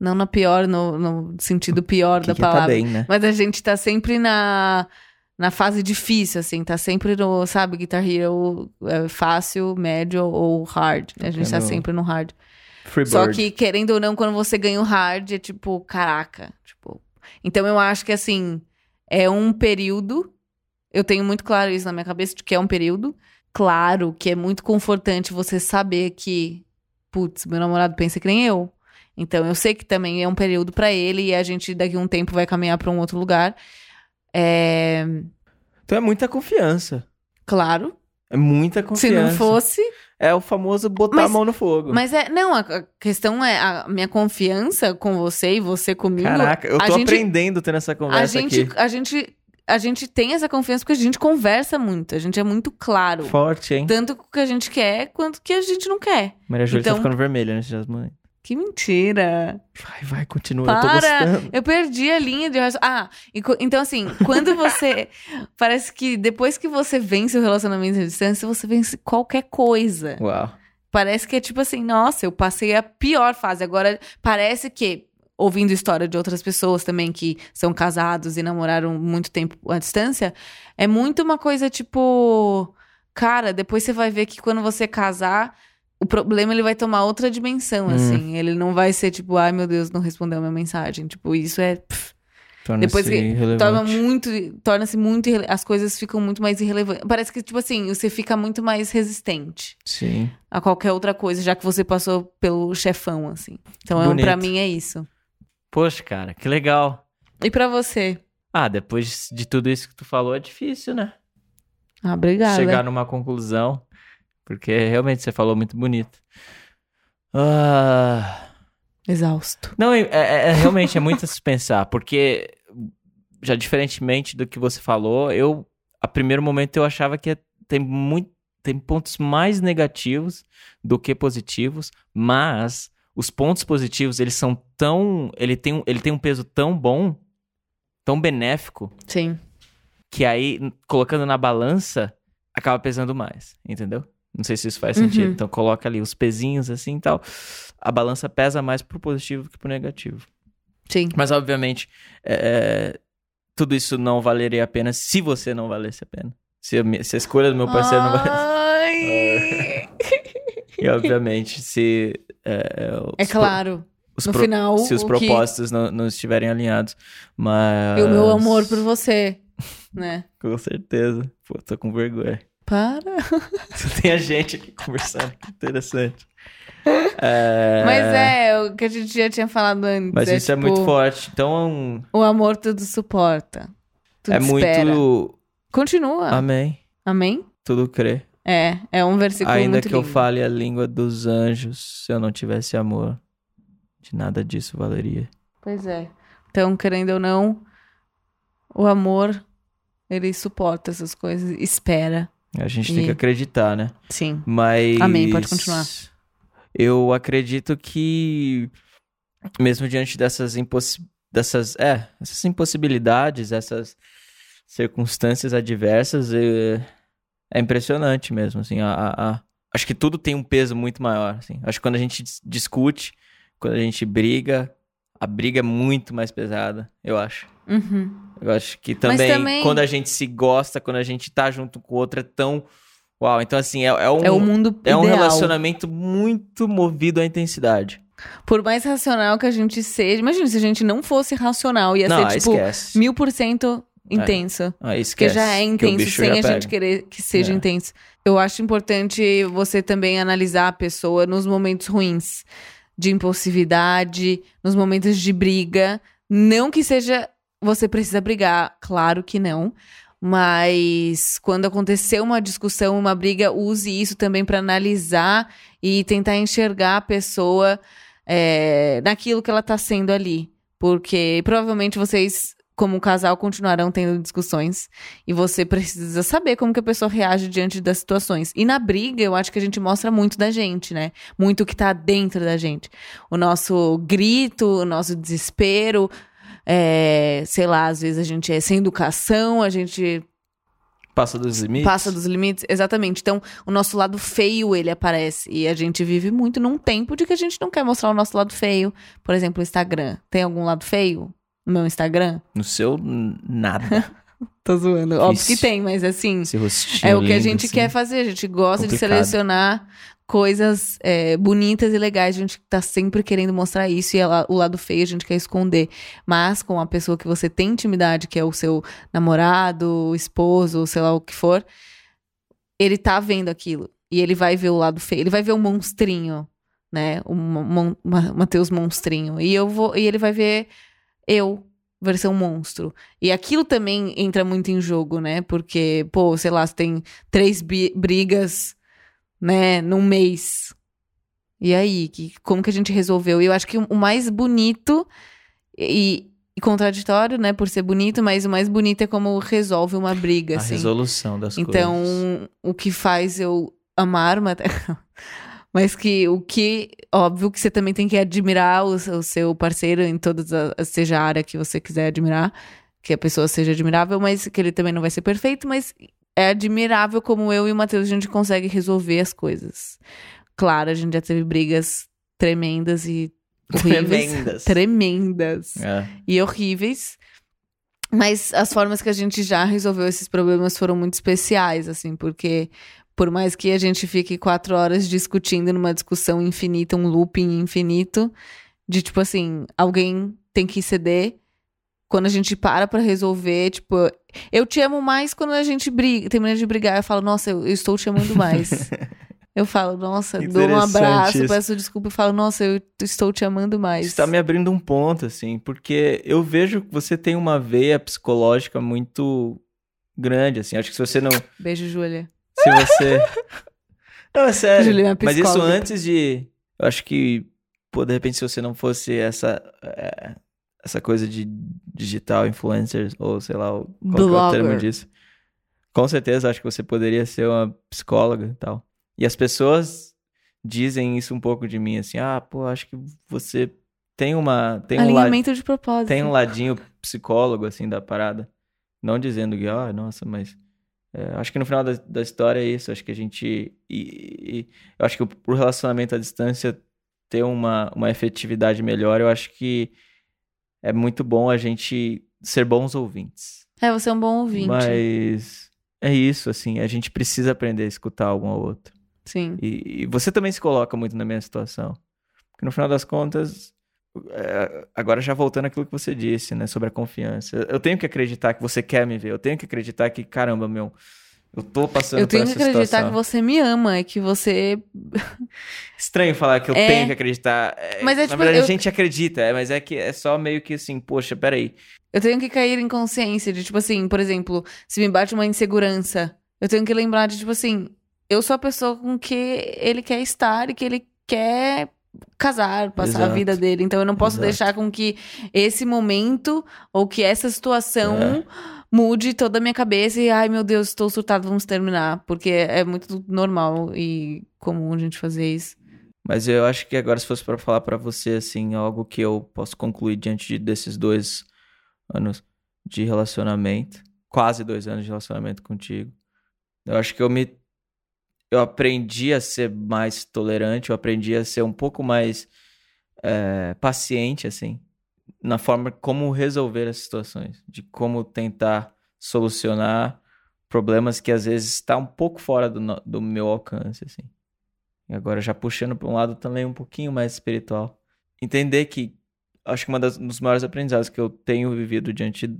Não na pior, no, no sentido pior Que da que tá palavra. bem, né? Mas a gente tá sempre na, na fase difícil, assim. Tá sempre no, sabe, Guitar Hero é, fácil, médio ou hard. A gente tá no- sempre no hard. Free Só Bird. que, querendo ou não, quando você ganha o hard, é tipo, caraca. Tipo... Então eu acho que assim, é um período. Eu tenho muito claro isso na minha cabeça, de que é um período. Claro que é muito confortante você saber que, putz, meu namorado pensa que nem eu. Então eu sei que também é um período pra ele e a gente daqui a um tempo vai caminhar pra um outro lugar. É. Então é muita confiança. Claro. É muita confiança. Se não fosse. É o famoso botar Mas- a mão no fogo. Mas é. Não, a a questão é a minha confiança com você e você comigo. Caraca, eu a tô gente- aprendendo tendo essa a conversa gente, aqui. a gente a gente tem essa confiança porque a gente conversa muito, a gente é muito claro. Forte, hein? Tanto o que a gente quer quanto o que a gente não quer. Maria Júlia Então- tá ficando vermelha nesse dias, mãe. Que mentira. Vai, vai, continua. Eu tô Para! gostando. Eu perdi a linha de. Ah, e então assim, quando você. parece que depois que você vence o relacionamento à distância, você vence qualquer coisa. Uau. Parece que é tipo assim, nossa, eu passei a pior fase. Agora, parece que, ouvindo história de outras pessoas também que são casados e namoraram muito tempo à distância, é muito uma coisa tipo. Cara, depois você vai ver que quando você casar, o problema ele vai tomar outra dimensão, Hum. assim. Ele não vai ser tipo, ai meu Deus, não respondeu a minha mensagem. Tipo, isso é. pff, Torna-se Depois que irrelevante. torna muito. Torna-se muito. As coisas ficam muito mais irrelevantes. Parece que, tipo assim, você fica muito mais resistente Sim. a qualquer outra coisa, já que você passou pelo chefão, assim. Então, é, pra mim é isso. Poxa, cara, que legal. E pra você? Ah, depois de tudo isso que tu falou, é difícil, né? Ah, obrigada. Chegar numa conclusão. Porque realmente você falou muito bonito. Ah. Exausto. Não, é, é- é- realmente é muito a se pensar, porque já diferentemente do que você falou, eu a primeiro momento eu achava que tem muito tem pontos mais negativos do que positivos, mas os pontos positivos, eles são tão, ele tem um- ele tem um peso tão bom, tão benéfico, Sim. que aí colocando na balança acaba pesando mais, entendeu? Não sei se isso faz Uhum. sentido. Então coloca ali os pezinhos assim e tal. A balança pesa mais pro positivo que pro negativo. Sim. Mas, obviamente, é, tudo isso não valeria a pena se você não valesse a pena. Se a, se a escolha do meu parceiro não valesse. E, obviamente, se. É, É pro- claro. os no pro- final, Se os o que- propósitos não, não estiverem alinhados. Mas. E o meu amor por você. né? Com certeza. Pô, tô com vergonha. Para. Só tem a gente aqui conversando, que interessante. É... Mas é o que a gente já tinha falado antes. Mas isso é tipo, muito forte. Então, O amor tudo suporta. Tudo é espera. muito. Continua. Amém. Amém? Tudo crê. É, é um versículo Ainda muito que eu lindo. fale a língua dos anjos, se eu não tivesse amor, de nada disso valeria. Pois é. Então, querendo ou não, o amor, ele suporta essas coisas, espera. A gente E- tem que acreditar, né? Sim. Mas. Amém, pode continuar. Eu acredito que, mesmo diante dessas, impossi dessas, é, essas impossibilidades, essas circunstâncias adversas, é, é impressionante mesmo, assim. A, a- a- acho que tudo tem um peso muito maior, assim. Acho que quando a gente dis- discute, quando a gente briga, a briga é muito mais pesada, eu acho. Uhum. Eu acho que também, também- quando a gente se gosta, quando a gente tá junto com o outro, é tão. Uau, então assim, é, é um, É o mundo é um ideal. relacionamento muito movido à intensidade. Por mais racional que a gente seja, imagina se a gente não fosse racional, ia não, ser tipo esquece. mil por cento intenso. Aí Porque esquece. já é que intenso, sem a gente pega. querer que seja É. intenso. Eu acho importante você também analisar a pessoa nos momentos ruins, de impulsividade, nos momentos de briga. Não que seja você precisa brigar, claro que não. Mas quando acontecer uma discussão, uma briga, use isso também para analisar e tentar enxergar a pessoa é, naquilo que ela tá sendo ali. Porque provavelmente vocês, como casal, continuarão tendo discussões. E você precisa saber como que a pessoa reage diante das situações. E na briga, eu acho que a gente mostra muito da gente, né? Muito o que tá dentro da gente. O nosso grito, o nosso desespero. é, sei lá, às vezes a gente é sem educação, a gente Passa dos limites. passa dos limites. Exatamente. Então, o nosso lado feio, ele aparece. E a gente vive muito num tempo de que a gente não quer mostrar o nosso lado feio. Por exemplo, o Instagram. Tem algum lado feio no meu Instagram? No seu, nada. Tô zoando. Óbvio que tem, mas assim... É o que a gente assim. quer fazer. A gente gosta de Complicado. selecionar coisas é, bonitas e legais. A gente tá sempre querendo mostrar isso. E ela- o lado feio a gente quer esconder. Mas com a pessoa que você tem intimidade, que é o seu namorado, esposo, sei lá o que for, ele tá vendo aquilo. E ele vai ver o lado feio. Ele vai ver o monstrinho, né? O mon- Ma- Matheus monstrinho. E, eu vou, e ele vai ver eu, versão monstro. E aquilo também entra muito em jogo, né? Porque, pô, sei lá, você tem três brigas, né, num mês. E aí, que, como que a gente resolveu? E eu acho que o mais bonito e, e contraditório, né, por ser bonito, mas o mais bonito é como resolve uma briga, A assim. resolução das Então, coisas. o que faz eu amar uma... Mas que o que, óbvio que você também tem que admirar o, seu- o seu parceiro em todas as, seja a área que você quiser admirar, que a pessoa seja admirável, mas que ele também não vai ser perfeito, mas é admirável como eu e o Matheus a gente consegue resolver as coisas. Claro, a gente já teve brigas tremendas e horríveis. Tremendas. Tremendas É. e horríveis. Mas as formas que a gente já resolveu esses problemas foram muito especiais, assim, porque por mais que a gente fique quatro horas discutindo numa discussão infinita, um looping infinito, de tipo assim, alguém tem que ceder. Quando a gente para pra resolver, tipo, eu te amo mais quando a gente briga, termina de brigar, eu falo, nossa, eu, eu estou te amando mais. eu falo, nossa, dou um abraço, isso. peço desculpa e falo, nossa, eu estou te amando mais. Você tá me abrindo um ponto, assim, porque eu vejo que você tem uma veia psicológica muito grande, assim. Acho que se você não. Beijo, Júlia. Se você. Não, é sério. Juliana é Mas isso antes de. Eu acho que, pô, de repente, se você não fosse essa. é, essa coisa de digital influencer, ou sei lá, o- qual que é o termo disso. Com certeza, acho que você poderia ser uma psicóloga e tal. E as pessoas dizem isso um pouco de mim, assim, ah, pô, acho que você tem uma. Tem um lado. Alinhamento de propósito. Tem um ladinho psicólogo, assim, da parada. Não dizendo que, ah, nossa, mas. É, acho que no final da, da história é isso. Acho que a gente. E, e- eu acho que o, relacionamento à distância ter uma, uma efetividade melhor, eu acho que é muito bom a gente ser bons ouvintes. É, você é um bom ouvinte. Mas é isso, assim, a gente precisa aprender a escutar um ao outro. Sim. E, e você também se coloca muito na minha situação. Porque no final das contas, agora já voltando àquilo que você disse, né, sobre a confiança. Eu tenho que acreditar que você quer me ver. Eu tenho que acreditar que, caramba, meu, eu tô passando Eu tenho por que essa acreditar situação. que você me ama, é que você. Estranho falar que eu É. tenho que acreditar. É, Mas é Na tipo, verdade, eu- a gente acredita, é, mas é que é só meio que assim, poxa, peraí. Eu tenho que cair em consciência de, tipo assim, por exemplo, se me bate uma insegurança, eu tenho que lembrar de, tipo assim, eu sou a pessoa com que ele quer estar e que ele quer casar, passar a Exato. vida dele. Então eu não posso Exato. deixar com que esse momento ou que essa situação É. mude toda a minha cabeça e, ai meu Deus, estou surtado, vamos terminar. Porque é muito normal e comum a gente fazer isso. Mas eu acho que agora, se fosse pra falar pra você, assim, algo que eu posso concluir diante de- desses dois anos de relacionamento, quase dois anos de relacionamento contigo, eu acho que eu me. Eu aprendi a ser mais tolerante, eu aprendi a ser um pouco mais é, paciente, assim, na forma como resolver as situações, de como tentar solucionar problemas que às vezes está um pouco fora do, do meu alcance, assim. E agora já puxando para um lado também um pouquinho mais espiritual. Entender que acho que uma um dos maiores aprendizados que eu tenho vivido diante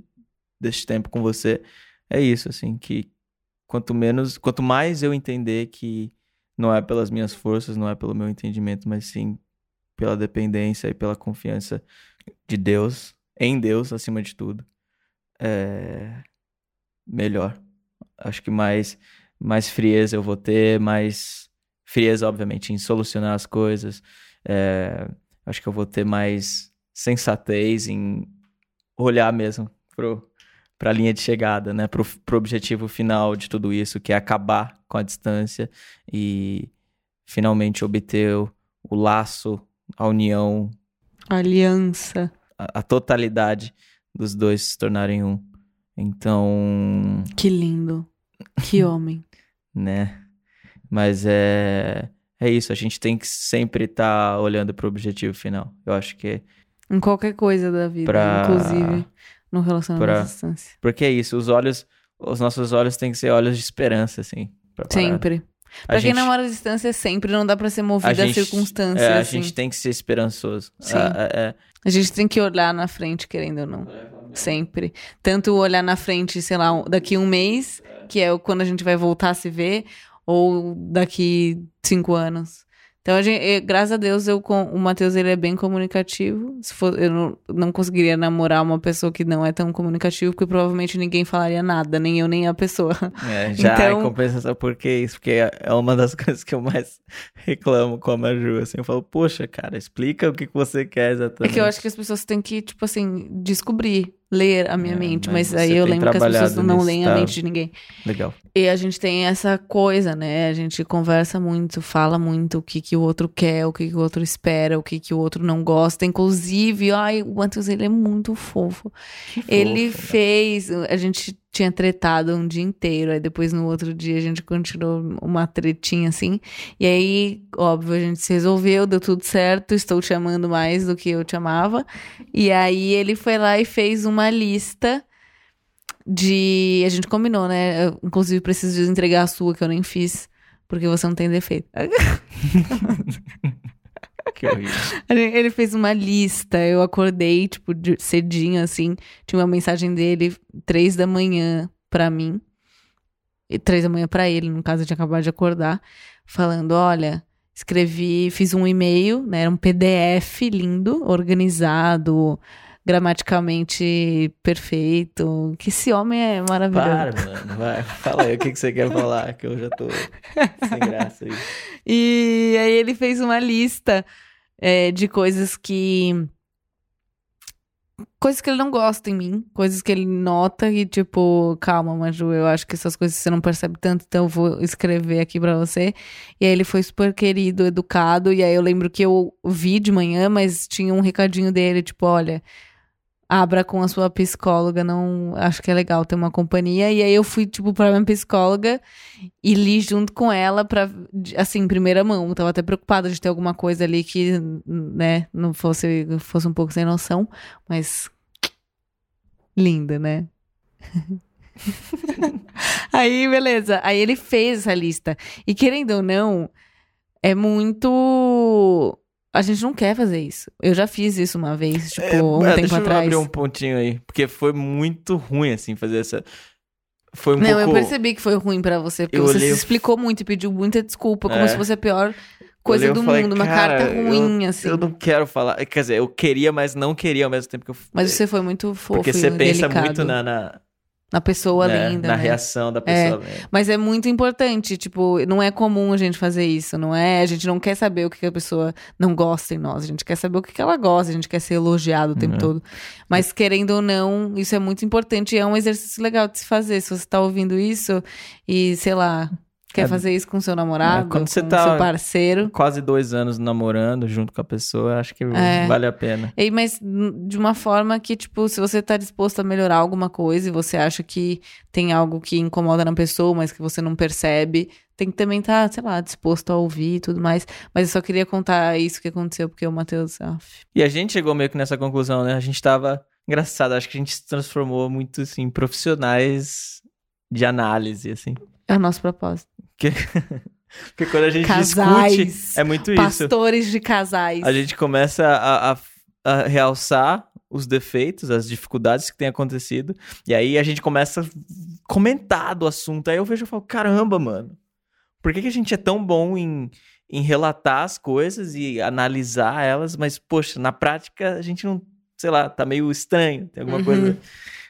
deste tempo com você é isso, assim, que quanto menos, quanto mais eu entender que não é pelas minhas forças, não é pelo meu entendimento, mas sim pela dependência e pela confiança de Deus, em Deus acima de tudo, é melhor. Acho que mais mais frieza eu vou ter, mais frieza, obviamente, em solucionar as coisas. É, acho que eu vou ter mais sensatez em olhar mesmo pro, pra linha de chegada, né? Pro, pro objetivo final de tudo isso, que é acabar com a distância e finalmente obter o, o laço, a união, Aliança. a, a totalidade dos dois se tornarem um. Então, Que lindo. Que homem. né? Mas é é isso, a gente tem que sempre estar olhando pro objetivo final. Eu acho que Em qualquer coisa da vida, Pra- inclusive no relacionamento pra- à distância. porque é isso, os olhos, os nossos olhos têm que ser olhos de esperança assim, pra. Sempre. A Pra quem gente- namora à distância, sempre não dá pra ser movido a a, gente- circunstâncias. É, a assim. gente tem que ser esperançoso. Sim. É, é, A gente tem que olhar na frente, querendo ou não. Sempre. Tanto olhar na frente, sei lá, daqui um mês, que é quando a gente vai voltar a se ver, ou daqui cinco anos. Então, a gente, eh, graças a Deus, eu com, o Matheus ele é bem comunicativo. Se for, eu não, não conseguiria namorar uma pessoa que não é tão comunicativa, porque provavelmente ninguém falaria nada, nem eu, nem a pessoa. é, já Então- em compensação, por que isso? Porque é é uma das coisas que eu mais reclamo com a Maju, assim, eu falo, poxa, cara, explica o que você quer É exatamente. que eu acho que as pessoas têm que, tipo assim, descobrir, ler a minha É, mente. mas Mas, aí eu lembro que as pessoas não leem a tá? mente de ninguém. Legal. E a gente tem essa coisa, né? A gente conversa muito, fala muito o que, que o outro quer, o que, que o outro espera, o que, que o outro não gosta. Inclusive, ai, o Matheus, ele é muito fofo. ele fofo, né? fez. A gente tinha tretado um dia inteiro, aí depois no outro dia a gente continuou uma tretinha assim. E aí, óbvio, a gente se resolveu, deu tudo certo, estou te amando mais do que eu te amava. E aí ele foi lá e fez uma lista de. A gente combinou, né? Eu, inclusive, preciso entregar a sua, que eu nem fiz, porque você não tem defeito. Que horrível. Ele fez uma lista. Eu acordei, tipo, cedinho, assim. Tinha uma mensagem dele, três da manhã, pra mim. E três da manhã pra ele, no caso, eu tinha acabado de acordar. Falando: olha, escrevi, fiz um e-mail, né? Era um PDF lindo, organizado, gramaticalmente perfeito. Que esse homem é maravilhoso. Para, mano, vai. Fala aí o que, que você quer falar, que eu já tô sem graça aí. E aí ele fez uma lista é, de coisas que. Coisas que ele não gosta em mim, coisas que ele nota e, tipo, calma, Maju, eu acho que essas coisas você não percebe tanto, então eu vou escrever aqui pra você. E aí ele foi super querido, educado, e aí eu lembro que eu vi de manhã, mas tinha um recadinho dele, tipo, olha, abra com a sua psicóloga, não acho que é legal ter uma companhia. E aí eu fui, tipo, pra minha psicóloga e li junto com ela pra, assim, primeira mão. Tava até preocupada de ter alguma coisa ali que, né, não fosse, fosse um pouco sem noção, mas linda, né? aí, beleza. Aí ele fez essa lista. E querendo ou não, é muito a gente não quer fazer isso. Eu já fiz isso uma vez, tipo, É, um é, tempo deixa eu atrás. abrir um pontinho aí, porque foi muito ruim, assim, fazer essa... Foi um Não, pouco... eu percebi que foi ruim pra você, porque Eu você olhei, se eu- explicou muito e pediu muita desculpa, como É. se fosse a pior coisa olhei, eu do falei, mundo, uma "Cara, carta eu- ruim, assim. Eu não quero falar... Quer dizer, eu queria, mas não queria ao mesmo tempo que eu... Mas você foi muito fofo Porque você pensa delicado muito na... na na pessoa né, linda, na né? reação da pessoa. né? Mas é muito importante, tipo, não é comum a gente fazer isso, não é? A gente não quer saber o que a pessoa não gosta em nós, a gente quer saber o que ela gosta, a gente quer ser elogiado o tempo Uhum. todo. Mas querendo ou não, isso é muito importante e é um exercício legal de se fazer. Se você tá ouvindo isso e, sei lá, quer É- fazer isso com seu namorado, É, quando com você tá- seu parceiro. Quase dois anos namorando junto com a pessoa, acho que É. vale a pena. E, mas de uma forma que, tipo, se você tá disposto a melhorar alguma coisa e você acha que tem algo que incomoda na pessoa, mas que você não percebe, tem que também estar, sei lá, disposto a ouvir e tudo mais. Mas eu só queria contar isso que aconteceu, porque o Matheus. af, E a gente chegou meio que nessa conclusão, né? A gente tava. Engraçado, acho que a gente se transformou muito, assim, em profissionais de análise, assim. é o nosso propósito. Porque quando a gente Casais, discute, é muito isso. Pastores de casais. A gente começa a, a- a realçar os defeitos, as dificuldades que têm acontecido. E aí a gente começa a comentar do assunto. Aí eu vejo e falo, caramba, mano. Por que, que a gente é tão bom em, em relatar as coisas e analisar elas, mas, poxa, na prática a gente não, sei lá, tá meio estranho. Tem alguma Uhum. coisa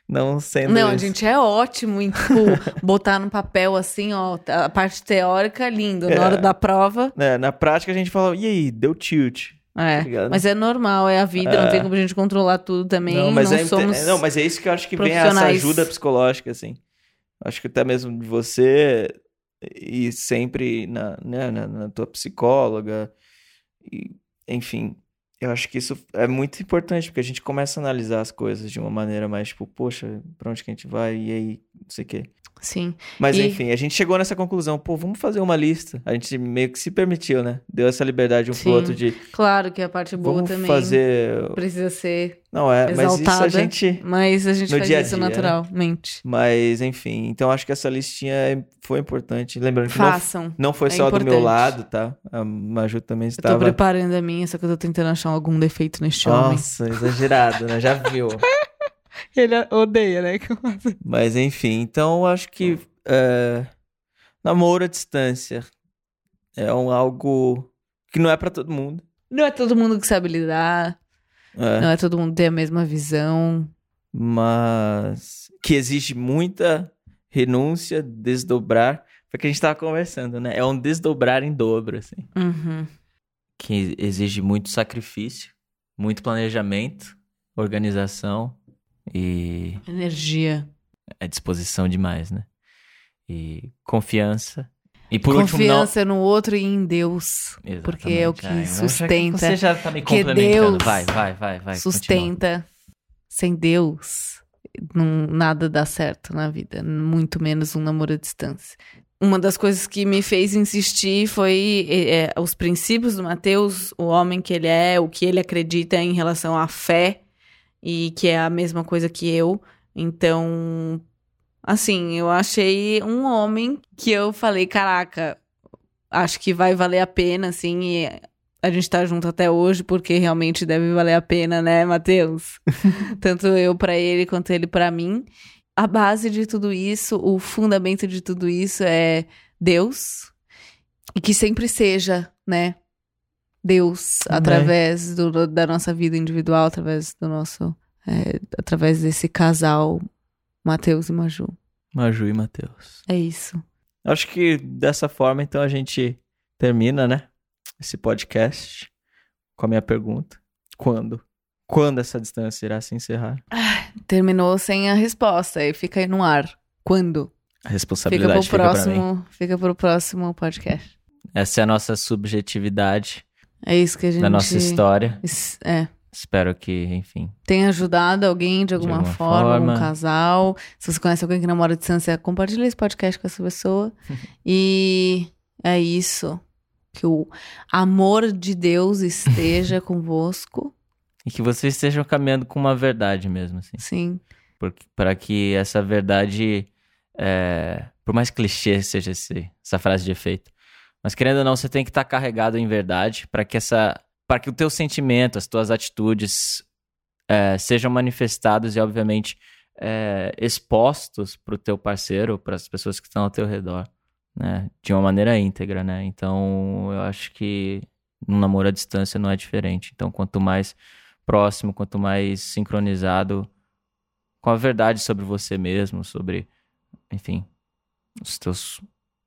não sendo. Não, a gente é ótimo em, tipo, botar no papel assim, ó, a parte teórica, lindo. Na É. hora da prova, É, na prática a gente fala, e aí, deu tilt. é. Tá? Mas é normal, é a vida, não É. tem como a gente controlar tudo também. Não, mas é, somos. não, mas é isso que eu acho que vem essa ajuda psicológica, assim. Acho que até mesmo de você e sempre na, né, na, na tua psicóloga, e, enfim, eu acho que isso é muito importante, porque a gente começa a analisar as coisas de uma maneira mais, tipo, poxa, pra onde que a gente vai, e aí, não sei o quê. Sim. Mas E- enfim, a gente chegou nessa conclusão, pô, vamos fazer uma lista. A gente meio que se permitiu, né? Deu essa liberdade um Sim. pro outro de Claro que a parte boa vamos também fazer. precisa ser. Não, é, mas isso a exaltada. gente. Mas a gente No faz dia a isso dia, né? naturalmente. Mas, enfim, então acho que essa listinha é- foi importante. Lembrando que não, Façam. não foi é só do meu importante. lado, tá? A Maju também Eu tô estava. preparando a minha, só que eu tô tentando achar algum defeito neste homem. Nossa, exagerado, né? Já viu. Ele odeia, né? Mas, enfim, então eu acho que é, namoro à distância é um algo que não é pra todo mundo. Não é todo mundo que sabe lidar, é, não é todo mundo tem a mesma visão. mas que exige muita renúncia, desdobrar. Foi o que a gente tava conversando, né? É um desdobrar em dobro, assim. Uhum. que exige muito sacrifício, muito planejamento, organização e Energia. é disposição demais, né? E confiança. E por último, Confiança no outro e em Deus. não. porque é o Exatamente. que sustenta, Você já tá me que complementando. Deus vai, vai, vai, vai. sustenta. Sem Deus, não, nada dá certo na vida. Muito menos um namoro à distância. Uma das coisas que me fez insistir foi é, os princípios do Mateus, o homem que ele é, o que ele acredita em relação à fé, e que é a mesma coisa que eu. Então, assim, eu achei um homem que eu falei, caraca, acho que vai valer a pena, assim, e a gente tá junto até hoje porque realmente deve valer a pena, né, Matheus? Tanto eu pra ele quanto ele pra mim. A base de tudo isso, o fundamento de tudo isso é Deus. E que sempre seja, né? Deus, Amém. através do- da nossa vida individual, através do nosso. é, através desse casal, Matheus e Maju. Maju e Matheus. É isso. Acho que dessa forma, então, a gente termina, né? Esse podcast com a minha pergunta. Quando? Quando essa distância irá se encerrar? Terminou sem a resposta, e fica aí no ar. Quando? A Fica responsabilidade pro fica, pra mim. próximo, fica pro próximo podcast. Essa é a nossa subjetividade É isso que a gente. da nossa história. É. Espero que, enfim. Tem ajudado alguém de alguma, alguma forma, forma. um casal. Se você conhece alguém que namora à distância, compartilha esse podcast com essa pessoa. e é isso. Que o amor de Deus esteja convosco. E que vocês estejam caminhando com uma verdade mesmo, assim. Sim. Para que essa verdade, é, por mais clichê seja esse- essa frase de efeito, mas querendo ou não, você tem que estar carregado em verdade para que essa para que o teu sentimento, as tuas atitudes é, sejam manifestados e, obviamente, é, expostos para o teu parceiro, para as pessoas que estão ao teu redor, né? De uma maneira íntegra, né? Então, eu acho que no namoro à distância não é diferente. Então, quanto mais próximo, quanto mais sincronizado com a verdade sobre você mesmo, sobre, enfim, os teus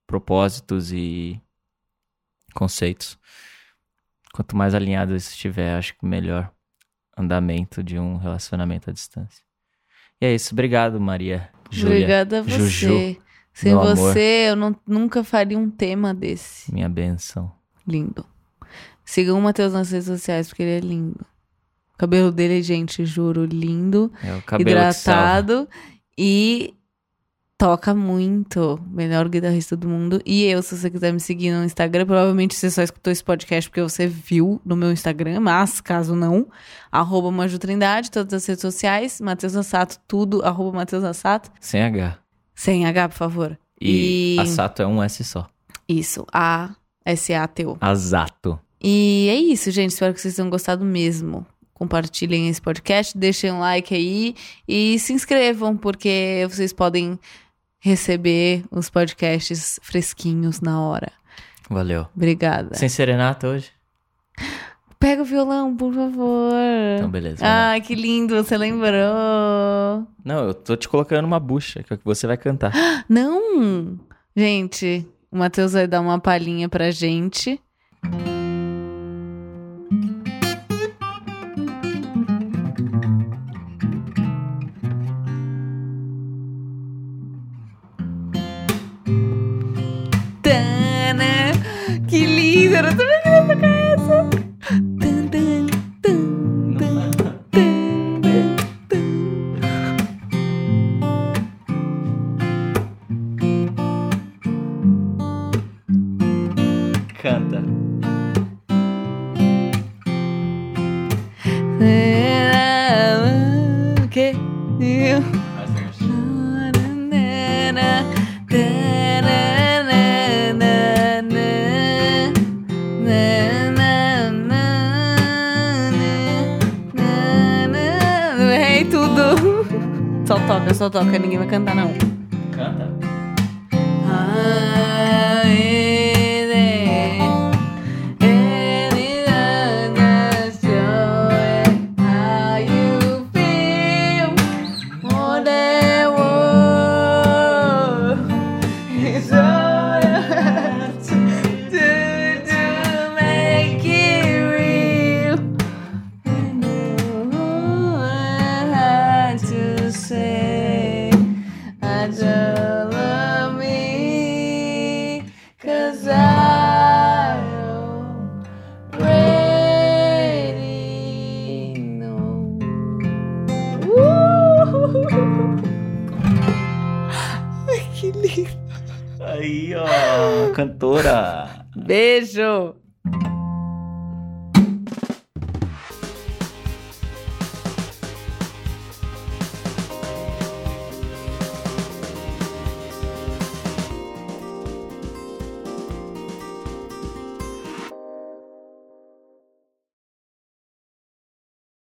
propósitos e conceitos. Quanto mais alinhado isso estiver, acho que melhor andamento de um relacionamento à distância. E é isso. Obrigado, Maria. Júlia, Obrigada a você. Juju, Sem meu amor. você, eu não- nunca faria um tema desse. minha benção. Lindo. Sigam o Matheus nas redes sociais, porque ele é lindo. O cabelo dele, gente, juro, lindo. É o cabelo hidratado. E toca muito. Melhor guitarrista do mundo. E eu, se você quiser me seguir no Instagram, provavelmente você só escutou esse podcast porque você viu no meu Instagram, mas caso não, arroba Trindade, todas as redes sociais, Matheus Assato, tudo, arroba Matheus Assato. Sem H. Sem H, por favor. E, E- Asato é um S só. Isso, A-S-A-T-O. Asato. E é isso, gente. Espero que vocês tenham gostado mesmo. Compartilhem esse podcast, deixem um like aí e se inscrevam, porque vocês podem receber os podcasts fresquinhos na hora. Valeu. Obrigada. Sem serenata hoje? Pega o violão, por favor. Então, beleza. lá. Ai, que lindo, você lembrou. Não, eu tô te colocando numa bucha, que é o que você vai cantar. Não! Gente, o Matheus vai dar uma palhinha pra gente. Lindo! Eu